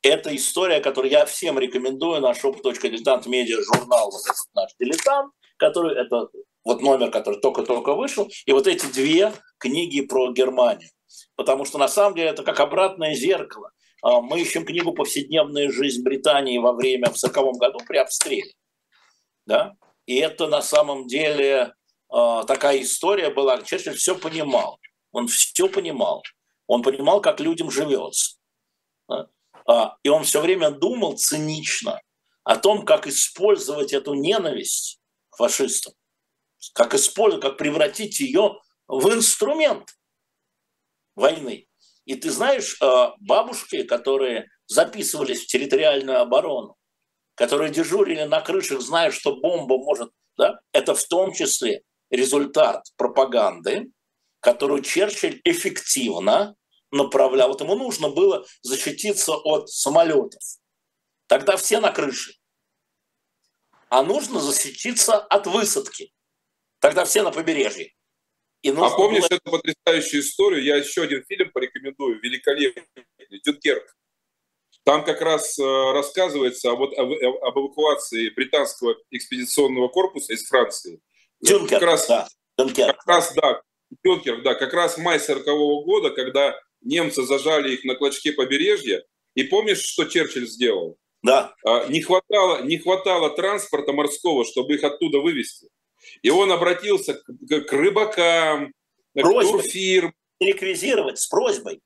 Speaker 1: Это история, которую я всем рекомендую на shop.diletant медиа журнал, вот этот наш «Дилетант», который, это вот номер, который только-только вышел, и вот эти две книги про Германию. Потому что на самом деле это как обратное зеркало. А, мы ищем книгу «Повседневная жизнь Британии во время в 40 году при обстреле». Да? И это на самом деле а, такая история была. Черчилль все понимал. Он все понимал. Он понимал, как людям живется. А, и он все время думал цинично о том, как использовать эту ненависть к фашистам, как использовать, как превратить ее в инструмент войны. И ты знаешь, э, бабушки, которые записывались в территориальную оборону, которые дежурили на крышах, зная, что бомба может, да, это в том числе результат пропаганды, которую Черчилль эффективно направлял. Вот ему нужно было защититься от самолетов. тогда все на крыше. А нужно защититься от высадки. Тогда все на побережье.
Speaker 2: И а помнишь было... эту потрясающую историю? Я еще один фильм порекомендую, великолепный, «Дюнкерк». Там как раз э, рассказывается об, об, об эвакуации британского экспедиционного корпуса из Франции.
Speaker 1: Дюнкерк, как раз, да.
Speaker 2: Дюнкерк. Как раз, да, Дюнкерк, да, как раз май 40 -го года, когда немцы зажали их на клочке побережья. И помнишь, что Черчилль сделал?
Speaker 1: Да.
Speaker 2: А, не хватало, не хватало транспорта морского, чтобы их оттуда вывести. И он обратился к, к рыбакам,
Speaker 1: Просьбой. к турфирм. Реквизировать с просьбой.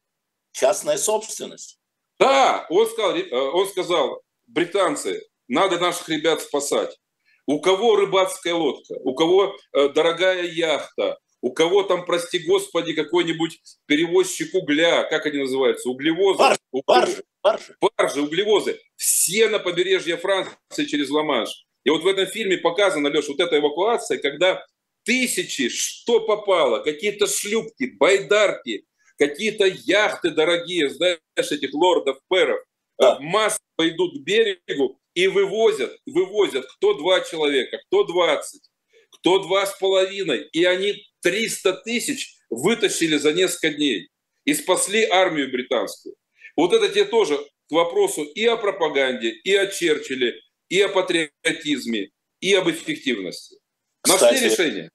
Speaker 1: Частная собственность.
Speaker 2: Да, он сказал, э, он сказал, британцы, надо наших ребят спасать. У кого рыбацкая лодка, у кого э, дорогая яхта, у кого там, прости господи, какой-нибудь перевозчик угля, как они называются, углевозы? Баржи,
Speaker 1: баржи, баржи.
Speaker 2: Баржи, углевозы. Все на побережье Франции через Ла-Манш. И вот в этом фильме показана, Леш, вот эта эвакуация, когда тысячи, что попало, какие-то шлюпки, байдарки, какие-то яхты дорогие, знаешь, этих лордов-перов, да. Э, массы пойдут к берегу и вывозят, вывозят кто два человека, кто двадцать, кто два с половиной. И они 300 тысяч вытащили за несколько дней и спасли армию британскую. Вот это тебе тоже к вопросу и о пропаганде, и о Черчилле, и о патриотизме, и об эффективности. Нашли кстати, решение.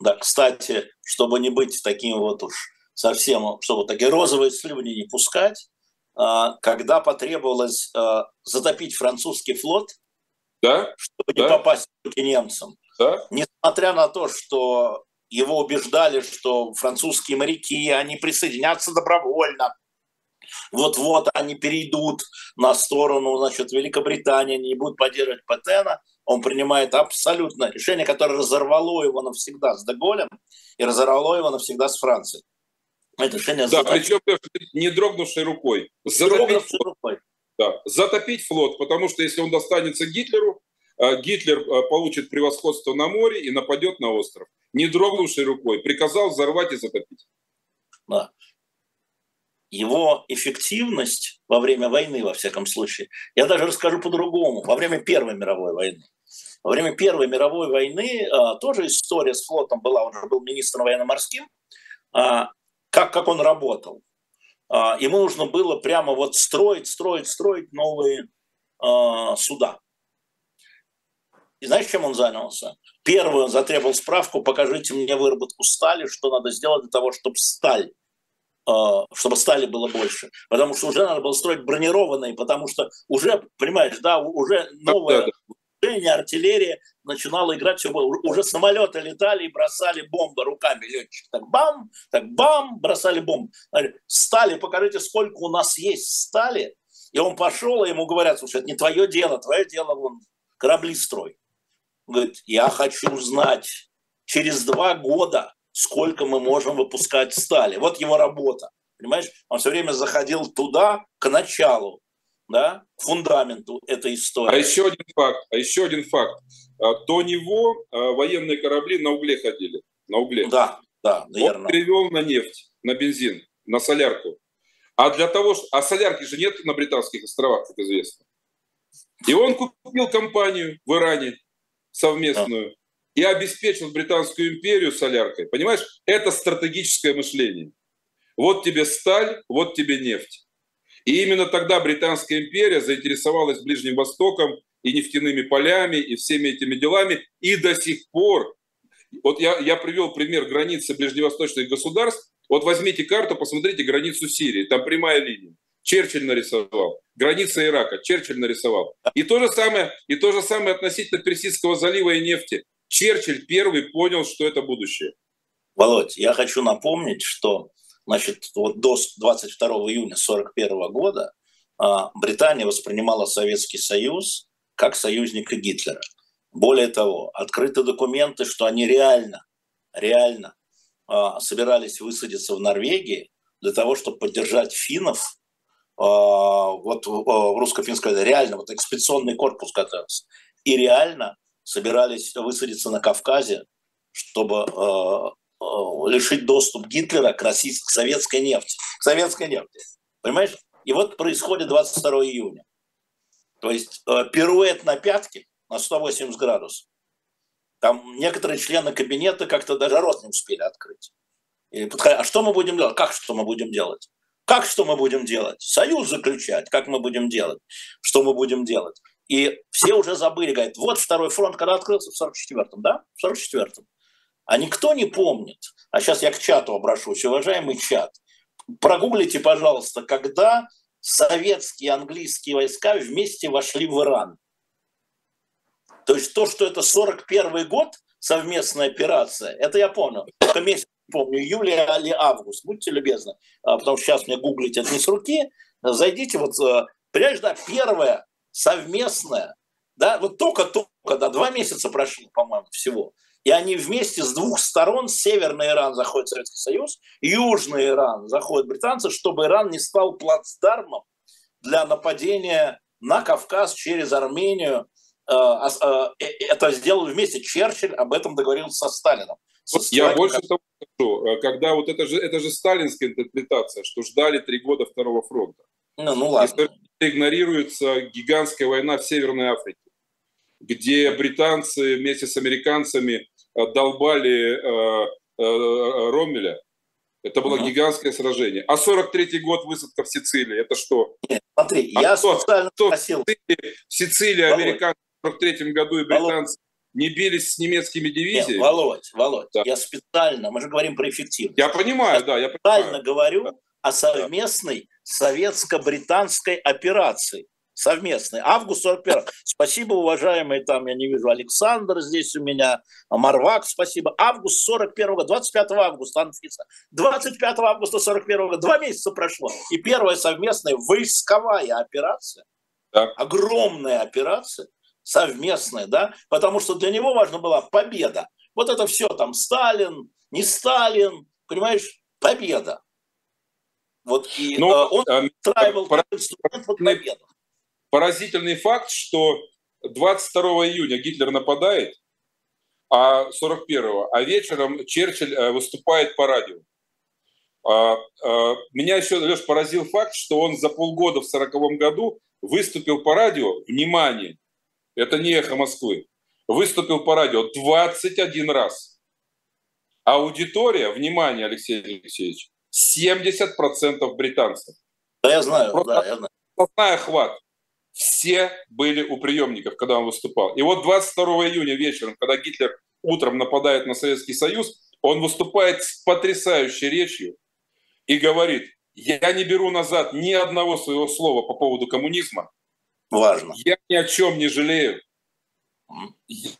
Speaker 1: Да, кстати, чтобы не быть таким вот уж совсем, чтобы такие розовые слюни не пускать, а, когда потребовалось а, затопить французский флот,
Speaker 2: да?
Speaker 1: чтобы да? не попасть к немцам.
Speaker 2: Да?
Speaker 1: Несмотря на то, что его убеждали, что французские моряки, они присоединятся добровольно, вот-вот они перейдут на сторону значит, Великобритании, не будут поддерживать Патена, он принимает абсолютно решение, которое разорвало его навсегда с Деголем и разорвало его навсегда с Францией.
Speaker 2: Это решение да, причем не дрогнувшей рукой. Затопить флот. рукой. Да, затопить флот, потому что если он достанется Гитлеру, э, Гитлер э, получит превосходство на море и нападет на остров. Не дрогнувшей рукой. Приказал взорвать и затопить.
Speaker 1: Да его эффективность во время войны, во всяком случае, я даже расскажу по-другому, во время Первой мировой войны. Во время Первой мировой войны а, тоже история с флотом была, он же был министром военно-морским, а, как, как он работал. А, ему нужно было прямо вот строить, строить, строить новые а, суда. И знаешь, чем он занялся? Первый он затребовал справку, покажите мне выработку стали, что надо сделать для того, чтобы сталь чтобы стали было больше. Потому что уже надо было строить бронированные, потому что уже, понимаешь, да, уже новое вооружение, артиллерия начинала играть все. Уже самолеты летали и бросали бомбы руками летчик. Так бам, так бам, бросали бомбы. Стали, покажите, сколько у нас есть стали. И он пошел, и ему говорят, слушай, это не твое дело, твое дело вон корабли строй. говорит, я хочу знать, через два года сколько мы можем выпускать стали. Вот его работа. Понимаешь, он все время заходил туда, к началу, да, к фундаменту этой истории.
Speaker 2: А еще один факт, а еще один факт. А, до него а, военные корабли на угле ходили, на угле.
Speaker 1: Да, да, верно.
Speaker 2: Он перевел на нефть, на бензин, на солярку. А для того, что... А солярки же нет на Британских островах, как известно. И он купил компанию в Иране совместную и обеспечил Британскую империю соляркой. Понимаешь, это стратегическое мышление. Вот тебе сталь, вот тебе нефть. И именно тогда Британская империя заинтересовалась Ближним Востоком и нефтяными полями, и всеми этими делами. И до сих пор, вот я, я привел пример границы ближневосточных государств. Вот возьмите карту, посмотрите границу Сирии, там прямая линия. Черчилль нарисовал. Граница Ирака, Черчилль нарисовал. И то же самое, и то же самое относительно Персидского залива и нефти. Черчилль первый понял, что это будущее.
Speaker 1: Володь, я хочу напомнить, что значит, вот до 22 июня 1941 года а, Британия воспринимала Советский Союз как союзника Гитлера. Более того, открыты документы, что они реально, реально а, собирались высадиться в Норвегии для того, чтобы поддержать финнов а, вот в русско-финской реально вот экспедиционный корпус готовился. И реально собирались высадиться на Кавказе, чтобы э, э, лишить доступ Гитлера к российской, к советской нефти. К советской нефти. Понимаешь? И вот происходит 22 июня. То есть э, пируэт на пятки на 180 градусов. Там некоторые члены кабинета как-то даже рот не успели открыть. И подходя, а что мы будем делать? Как что мы будем делать? Как что мы будем делать? Союз заключать? Как мы будем делать? Что мы будем делать? И все уже забыли, говорят, вот второй фронт, когда открылся в 44-м, да? В 44-м. А никто не помнит. А сейчас я к чату обращусь, уважаемый чат. Прогуглите, пожалуйста, когда советские и английские войска вместе вошли в Иран. То есть то, что это 41 год, совместная операция, это я понял. Только месяц помню, июля или август, будьте любезны, а, потому что сейчас мне гуглить это не с руки. Зайдите, вот, э, понимаешь, да, первая совместная, да, вот только-только, да, два месяца прошло, по-моему, всего. И они вместе с двух сторон, северный Иран заходит в Советский Союз, южный Иран заходят британцы, чтобы Иран не стал плацдармом для нападения на Кавказ через Армению. Э, э, это сделали вместе. Черчилль об этом договорился со Сталином.
Speaker 2: Я больше того скажу, когда вот это же, это же сталинская интерпретация, что ждали три года Второго фронта.
Speaker 1: Ну, ну ладно
Speaker 2: игнорируется гигантская война в Северной Африке, где британцы вместе с американцами э, долбали э, э, Роммеля. Это было угу. гигантское сражение. А 43-й год высадка в Сицилии, это что?
Speaker 1: Нет, смотри, а я что, специально
Speaker 2: что спросил. В Сицилии, в Сицилии американцы в 43 году и британцы не бились с немецкими дивизиями? Нет,
Speaker 1: Володь, Володь, да. я специально, мы же говорим про эффективность.
Speaker 2: Я понимаю, я да, я
Speaker 1: специально
Speaker 2: понимаю.
Speaker 1: говорю, да о совместной советско-британской операции. Совместной. Август 41. Спасибо, уважаемые, там я не вижу, Александр здесь у меня, Марвак, спасибо. Август 41 года, 25 августа, Анфиса. 25 августа 41 года, два месяца прошло. И первая совместная войсковая операция, да. огромная операция, совместная, да, потому что для него важна была победа. Вот это все там Сталин, не Сталин, понимаешь, победа. Вот и
Speaker 2: ну,
Speaker 1: э, он э, устраивал инструмент под победу.
Speaker 2: Поразительный факт, что 22 июня Гитлер нападает, а 41-го, а вечером Черчилль э, выступает по радио. А, а, меня еще, Леш, поразил факт, что он за полгода в 40 году выступил по радио, внимание, это не эхо Москвы, выступил по радио 21 раз. Аудитория, внимание, Алексей Алексеевич, 70% британцев.
Speaker 1: Да, я знаю, Просто да, я знаю.
Speaker 2: Сплошная охват. Все были у приемников, когда он выступал. И вот 22 июня вечером, когда Гитлер утром нападает на Советский Союз, он выступает с потрясающей речью и говорит, я не беру назад ни одного своего слова по поводу коммунизма.
Speaker 1: Важно.
Speaker 2: Я ни о чем не жалею.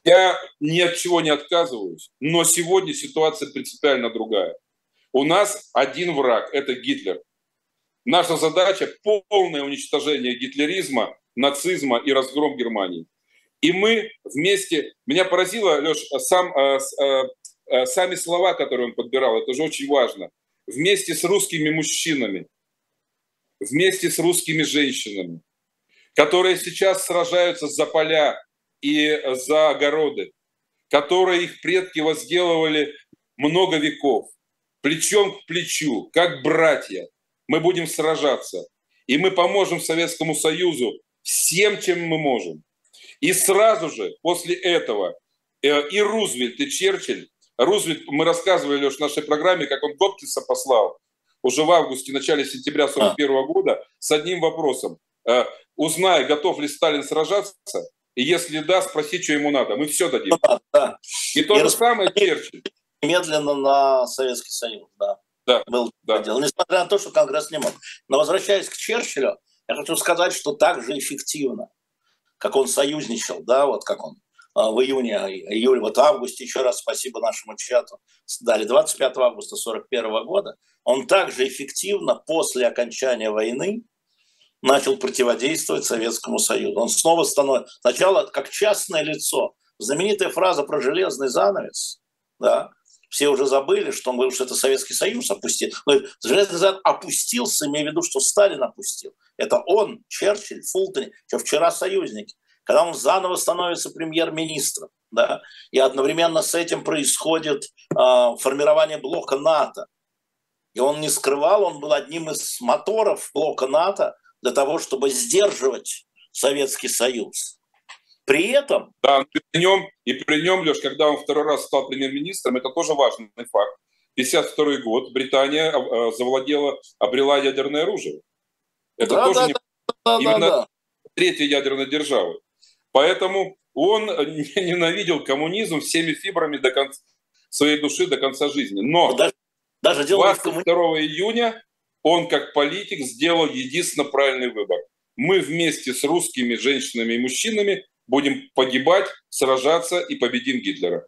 Speaker 2: Я ни от чего не отказываюсь. Но сегодня ситуация принципиально другая. У нас один враг – это Гитлер. Наша задача – полное уничтожение гитлеризма, нацизма и разгром Германии. И мы вместе... Меня поразило, Леш, сам, э, э, э, сами слова, которые он подбирал, это же очень важно. Вместе с русскими мужчинами, вместе с русскими женщинами, которые сейчас сражаются за поля и за огороды, которые их предки возделывали много веков плечом к плечу, как братья, мы будем сражаться. И мы поможем Советскому Союзу всем, чем мы можем. И сразу же после этого э, и Рузвельт, и Черчилль, Рузвельт, мы рассказывали, Леш, в нашей программе, как он Гопкинса послал уже в августе, начале сентября 41 а. года с одним вопросом. Э, узнай, готов ли Сталин сражаться, и если да, спроси, что ему надо. Мы все дадим. Да, да. И то и же самое Черчилль
Speaker 1: медленно на Советский Союз, да.
Speaker 2: Да,
Speaker 1: был
Speaker 2: да.
Speaker 1: Дело, несмотря на то, что Конгресс не мог. Но возвращаясь к Черчиллю, я хочу сказать, что так же эффективно, как он союзничал, да, вот как он а, в июне, июле, вот в августе, еще раз спасибо нашему чату, дали 25 августа 41 года, он также эффективно после окончания войны начал противодействовать Советскому Союзу. Он снова становится, сначала как частное лицо, знаменитая фраза про железный занавес, да, все уже забыли, что он говорил, что это Советский Союз опустил. Но Железный занавес опустился, имея в виду, что Сталин опустил. Это он, Черчилль, Фултон, что вчера союзники. Когда он заново становится премьер-министром, да, и одновременно с этим происходит э, формирование блока НАТО. И он не скрывал, он был одним из моторов блока НАТО для того, чтобы сдерживать Советский Союз. При этом...
Speaker 2: Да, и при нем, и при нем, Леш, когда он второй раз стал премьер-министром, это тоже важный факт. 52 год Британия а, завладела, обрела ядерное оружие. Это да, тоже да, не... да, именно да. третья ядерная держава. Поэтому он ненавидел коммунизм всеми фибрами до конца своей души до конца жизни. Но даже, даже 22 июня он как политик сделал единственно правильный выбор. Мы вместе с русскими женщинами и мужчинами будем погибать, сражаться и победим Гитлера.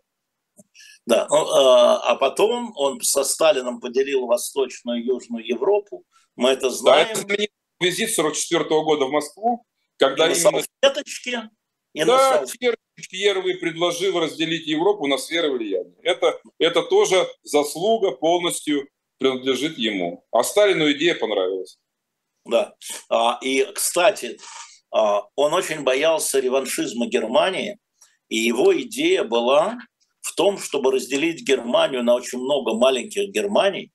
Speaker 1: Да, ну, а, потом он со Сталином поделил Восточную и Южную Европу. Мы это знаем. Да, это
Speaker 2: визит 44 -го года в Москву, когда
Speaker 1: и именно... салфеточки,
Speaker 2: и да, на первый предложил разделить Европу на сферы влияния. Это, это тоже заслуга полностью принадлежит ему. А Сталину идея понравилась.
Speaker 1: Да. А, и, кстати, он очень боялся реваншизма Германии, и его идея была в том, чтобы разделить Германию на очень много маленьких Германий.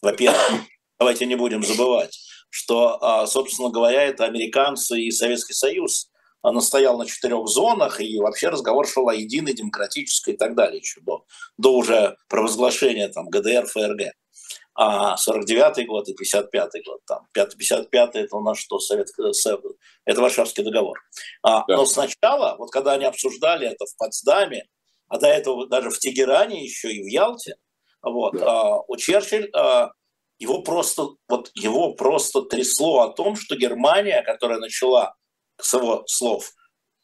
Speaker 1: Во-первых, давайте не будем забывать, что, а, собственно говоря, это американцы и Советский Союз настоял на четырех зонах, и вообще разговор шел о единой демократической и так далее, еще до, до уже провозглашения там, ГДР, ФРГ. А 49-й год и 55-й год, там, 55-й это у нас что, Советский, это Варшавский договор. А, да. Но сначала, вот когда они обсуждали это в Потсдаме, а до этого даже в Тегеране еще и в Ялте, вот, да. а, у Черчилль а, его просто, вот его просто трясло о том, что Германия, которая начала с его слов,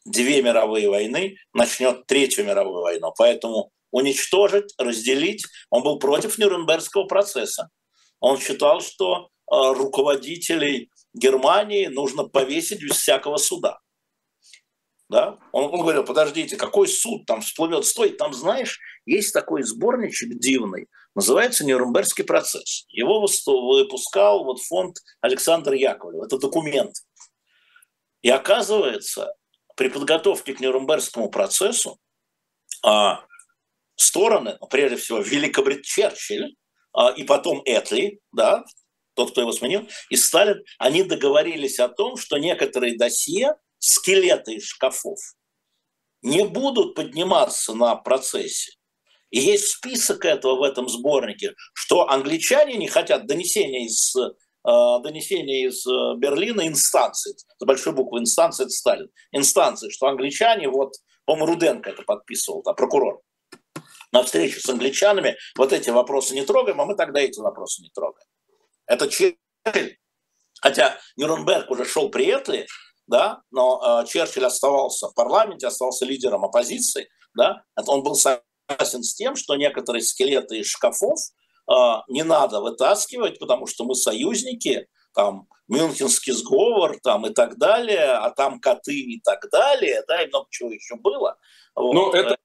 Speaker 1: две мировые войны, начнет третью мировую войну. Поэтому уничтожить, разделить, он был против Нюрнбергского процесса. Он считал, что э, руководителей Германии нужно повесить без всякого суда. Да? Он, он говорил, подождите, какой суд там всплывет? Стой, там, знаешь, есть такой сборничек дивный, называется Нюрнбергский процесс. Его выпускал вот фонд Александр Яковлев. Это документ – и оказывается, при подготовке к Нюрнбергскому процессу а, стороны, ну, прежде всего Великобритания, Черчилль а, и потом Этли, да, тот, кто его сменил, и Сталин, они договорились о том, что некоторые досье, скелеты из шкафов, не будут подниматься на процессе. И есть список этого в этом сборнике, что англичане не хотят донесения из Э, донесение из э, Берлина инстанции, с большой буквы инстанции, это Сталин, инстанции, что англичане, вот, по-моему, Руденко это подписывал, да, прокурор, на встречу с англичанами вот эти вопросы не трогаем, а мы тогда эти вопросы не трогаем. Это Черчилль, хотя Нюрнберг уже шел при Этли, да, но э, Черчилль оставался в парламенте, оставался лидером оппозиции, да, он был согласен с тем, что некоторые скелеты из шкафов а, не надо вытаскивать, потому что мы союзники, там Мюнхенский сговор там и так далее, а там коты и так далее, да, и много чего еще было.
Speaker 2: Вот. Ну, это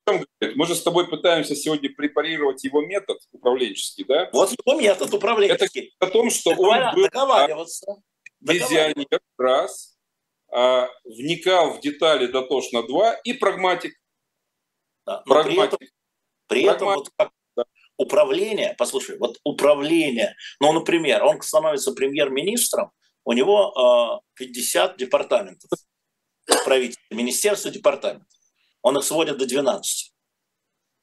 Speaker 2: мы же с тобой пытаемся сегодня препарировать его метод управленческий, да?
Speaker 1: Вот его метод управленческий.
Speaker 2: Это о том, что Договор... он был договариваться. визионер, раз, а, вникал в детали дотошно, два, и прагматик.
Speaker 1: Да, прагматик. При этом, при этом вот как управление, послушай, вот управление, ну, например, он становится премьер-министром, у него э, 50 департаментов, правительства, министерства, департаментов. Он их сводит до 12.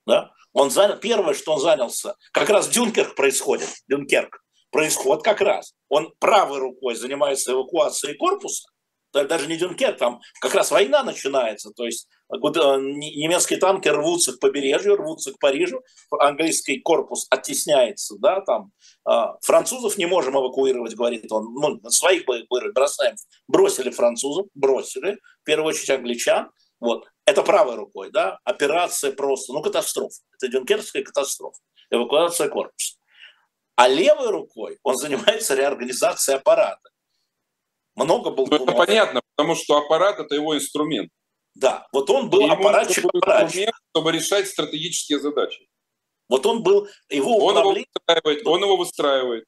Speaker 1: Да? Он занял, первое, что он занялся, как раз Дюнкерк происходит, Дюнкерк происходит как раз. Он правой рукой занимается эвакуацией корпуса, даже не Дюнкерк, там как раз война начинается, то есть э, немецкие танки рвутся к побережью, рвутся к Парижу, английский корпус оттесняется, да, там а, французов не можем эвакуировать, говорит он, ну, своих бросаем, бросили французов, бросили, в первую очередь англичан, вот, это правой рукой, да, операция просто, ну, катастрофа, это дюнкерская катастрофа, эвакуация корпуса. А левой рукой он занимается реорганизацией аппарата много был.
Speaker 2: Ну, это понятно, потому что аппарат это его инструмент.
Speaker 1: Да, вот он был аппаратчик
Speaker 2: инструмент, чтобы решать стратегические задачи.
Speaker 1: Вот он был, его
Speaker 2: он управление... Его выстраивает, он его выстраивает.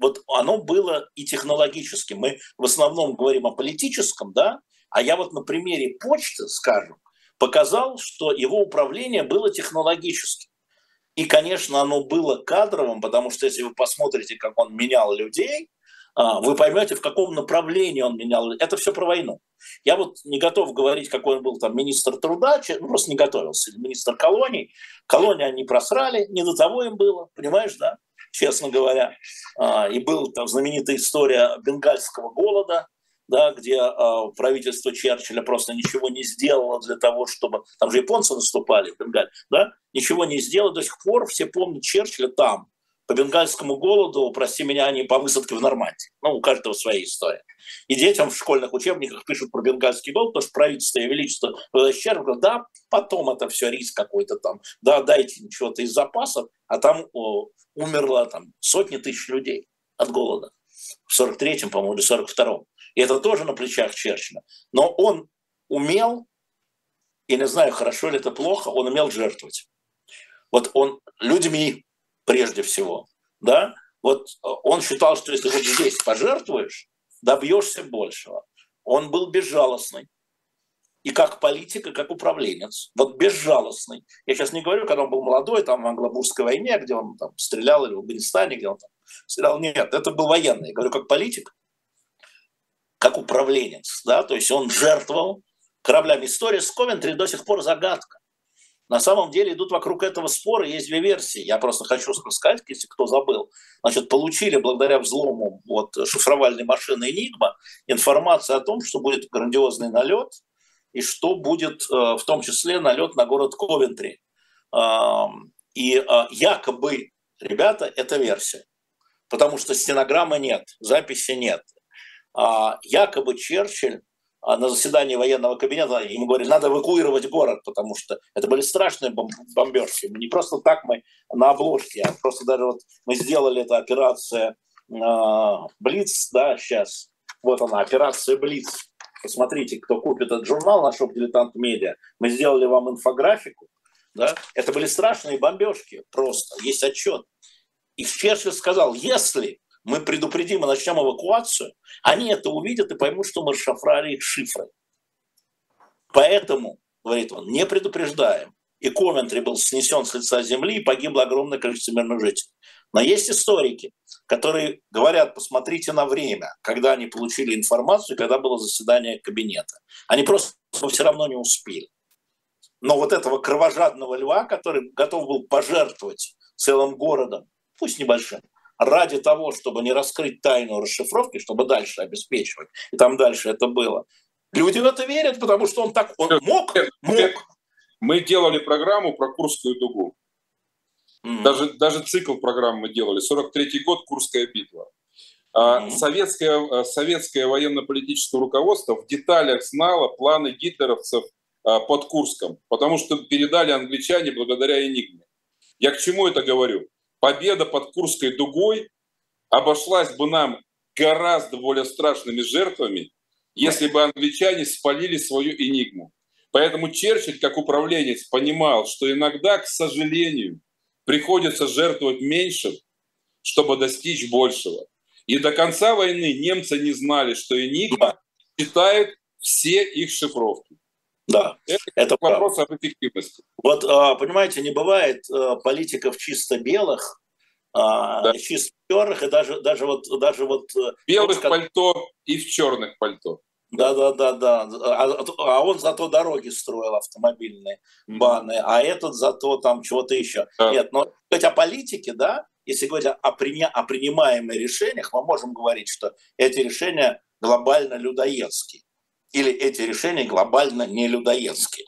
Speaker 1: Вот оно было и технологическим. Мы в основном говорим о политическом, да, а я вот на примере почты, скажем, показал, что его управление было технологическим. И, конечно, оно было кадровым, потому что если вы посмотрите, как он менял людей, вы поймете, в каком направлении он менял. Это все про войну. Я вот не готов говорить, какой он был там министр труда, ну, просто не готовился, министр колоний. Колонии они просрали, не до того им было, понимаешь, да, честно говоря. А, и была там знаменитая история бенгальского голода, да, где э, правительство Черчилля просто ничего не сделало для того, чтобы... Там же японцы наступали в Бенгаль, да? Ничего не сделало. До сих пор все помнят Черчилля там, по бенгальскому голоду, прости меня, они по высадке в Нормандии. Ну, у каждого своя история. И детям в школьных учебниках пишут про бенгальский голод, потому что правительство и величество говорят, да, потом это все риск какой-то там, да, дайте чего-то из запасов, а там о, умерло там сотни тысяч людей от голода. В 43-м, по-моему, или 42-м. И это тоже на плечах Черчилля. Но он умел, и не знаю, хорошо ли это плохо, он умел жертвовать. Вот он людьми прежде всего, да, вот он считал, что если вот здесь пожертвуешь, добьешься большего. Он был безжалостный. И как политик, и как управленец. Вот безжалостный. Я сейчас не говорю, когда он был молодой, там в Англобурской войне, где он там стрелял, или в Афганистане, где он там стрелял. Нет, это был военный. Я говорю, как политик, как управленец, да, то есть он жертвовал кораблями. История с Ковентри до сих пор загадка. На самом деле идут вокруг этого спора, есть две версии. Я просто хочу сказать, если кто забыл. Значит, получили благодаря взлому вот, шифровальной машины Enigma информацию о том, что будет грандиозный налет, и что будет э, в том числе налет на город Ковентри. И э, якобы, ребята, это версия. Потому что стенограммы нет, записи нет. А, якобы Черчилль а, на заседании военного кабинета ему говорили, надо эвакуировать город, потому что это были страшные бомбежки. Не просто так мы на обложке, а просто даже вот мы сделали эту операцию э, Блиц, да, сейчас. Вот она, операция Блиц. Посмотрите, кто купит этот журнал на шоп «Дилетант Медиа». Мы сделали вам инфографику. Да? Это были страшные бомбежки просто. Есть отчет. И Черчилль сказал, если мы предупредим и начнем эвакуацию, они это увидят и поймут, что мы расшифрали их шифры. Поэтому, говорит он, не предупреждаем. И Ковентри был снесен с лица земли, и погибло огромное количество мирных жителей. Но есть историки, которые говорят, посмотрите на время, когда они получили информацию, когда было заседание кабинета. Они просто все равно не успели. Но вот этого кровожадного льва, который готов был пожертвовать целым городом, пусть небольшим, ради того, чтобы не раскрыть тайну расшифровки, чтобы дальше обеспечивать, и там дальше это было. Люди в это верят, потому что он так, он мог, мог.
Speaker 2: Мы делали программу про Курскую дугу. Mm-hmm. Даже, даже цикл программы мы делали. 43-й год, Курская битва. Mm-hmm. Советское, советское военно-политическое руководство в деталях знало планы гитлеровцев а, под Курском, потому что передали англичане благодаря Энигме. Я к чему это говорю? Победа под Курской дугой обошлась бы нам гораздо более страшными жертвами, если бы англичане спалили свою энигму. Поэтому Черчилль, как управленец, понимал, что иногда, к сожалению, приходится жертвовать меньшим, чтобы достичь большего. И до конца войны немцы не знали, что Энигма читает все их шифровки.
Speaker 1: Да,
Speaker 2: это, это вопрос правда. об эффективности.
Speaker 1: Вот, а, понимаете, не бывает а, политиков чисто белых, а, да. чисто черных, и даже, даже вот... Даже вот
Speaker 2: э, Белых вот, пальто и в черных пальто.
Speaker 1: Да, да, да, да. А, а он зато дороги строил автомобильные mm-hmm. баны, а этот зато там чего-то еще. Да. Нет, но говорить о политике, да, если говорить о, приня, о принимаемых решениях, мы можем говорить, что эти решения глобально людоедские или эти решения глобально не людоедские.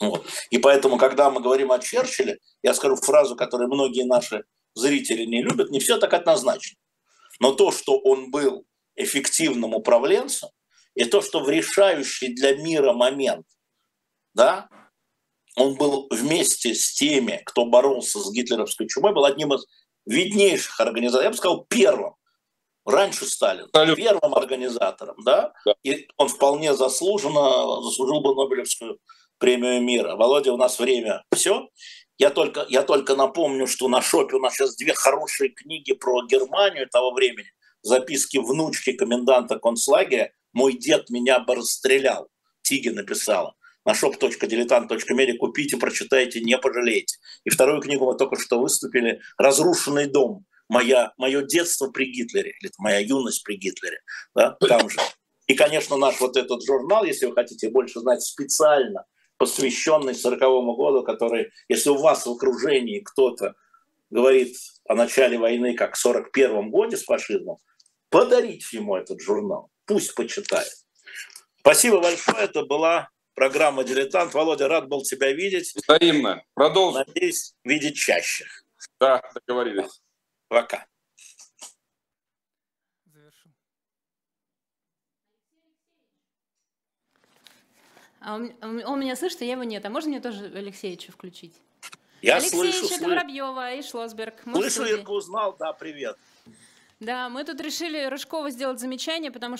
Speaker 1: Вот. И поэтому, когда мы говорим о Черчилле, я скажу фразу, которую многие наши зрители не любят, не все так однозначно. Но то, что он был эффективным управленцем, и то, что в решающий для мира момент, да, он был вместе с теми, кто боролся с гитлеровской чумой, был одним из виднейших организаторов, я бы сказал, первым раньше Сталин, первым организатором, да? да, и он вполне заслуженно заслужил бы Нобелевскую премию мира. Володя, у нас время все. Я только, я только напомню, что на шопе у нас сейчас две хорошие книги про Германию того времени. Записки внучки коменданта концлагеря «Мой дед меня бы расстрелял». Тиги написала. На shop.diletant.media купите, прочитайте, не пожалеете. И вторую книгу мы только что выступили «Разрушенный дом» моя, мое детство при Гитлере, или моя юность при Гитлере, да, там же. И, конечно, наш вот этот журнал, если вы хотите больше знать, специально посвященный 40 году, который, если у вас в окружении кто-то говорит о начале войны как в 41 годе с фашизмом, подарите ему этот журнал, пусть почитает. Спасибо большое, это была программа «Дилетант». Володя, рад был тебя видеть.
Speaker 2: Взаимно. Продолжим.
Speaker 1: Надеюсь, видеть чаще.
Speaker 2: Да, договорились.
Speaker 1: Пока.
Speaker 3: А он, он меня слышит, а я его нет. А можно мне тоже Алексеевича включить?
Speaker 1: Я
Speaker 3: Алексеевич,
Speaker 1: слышу,
Speaker 3: это
Speaker 1: слышу,
Speaker 3: Воробьева и Шлосберг. Мы
Speaker 1: слышу. Ирка узнал, да, привет.
Speaker 3: Да, мы тут решили Рыжкова сделать замечание, потому что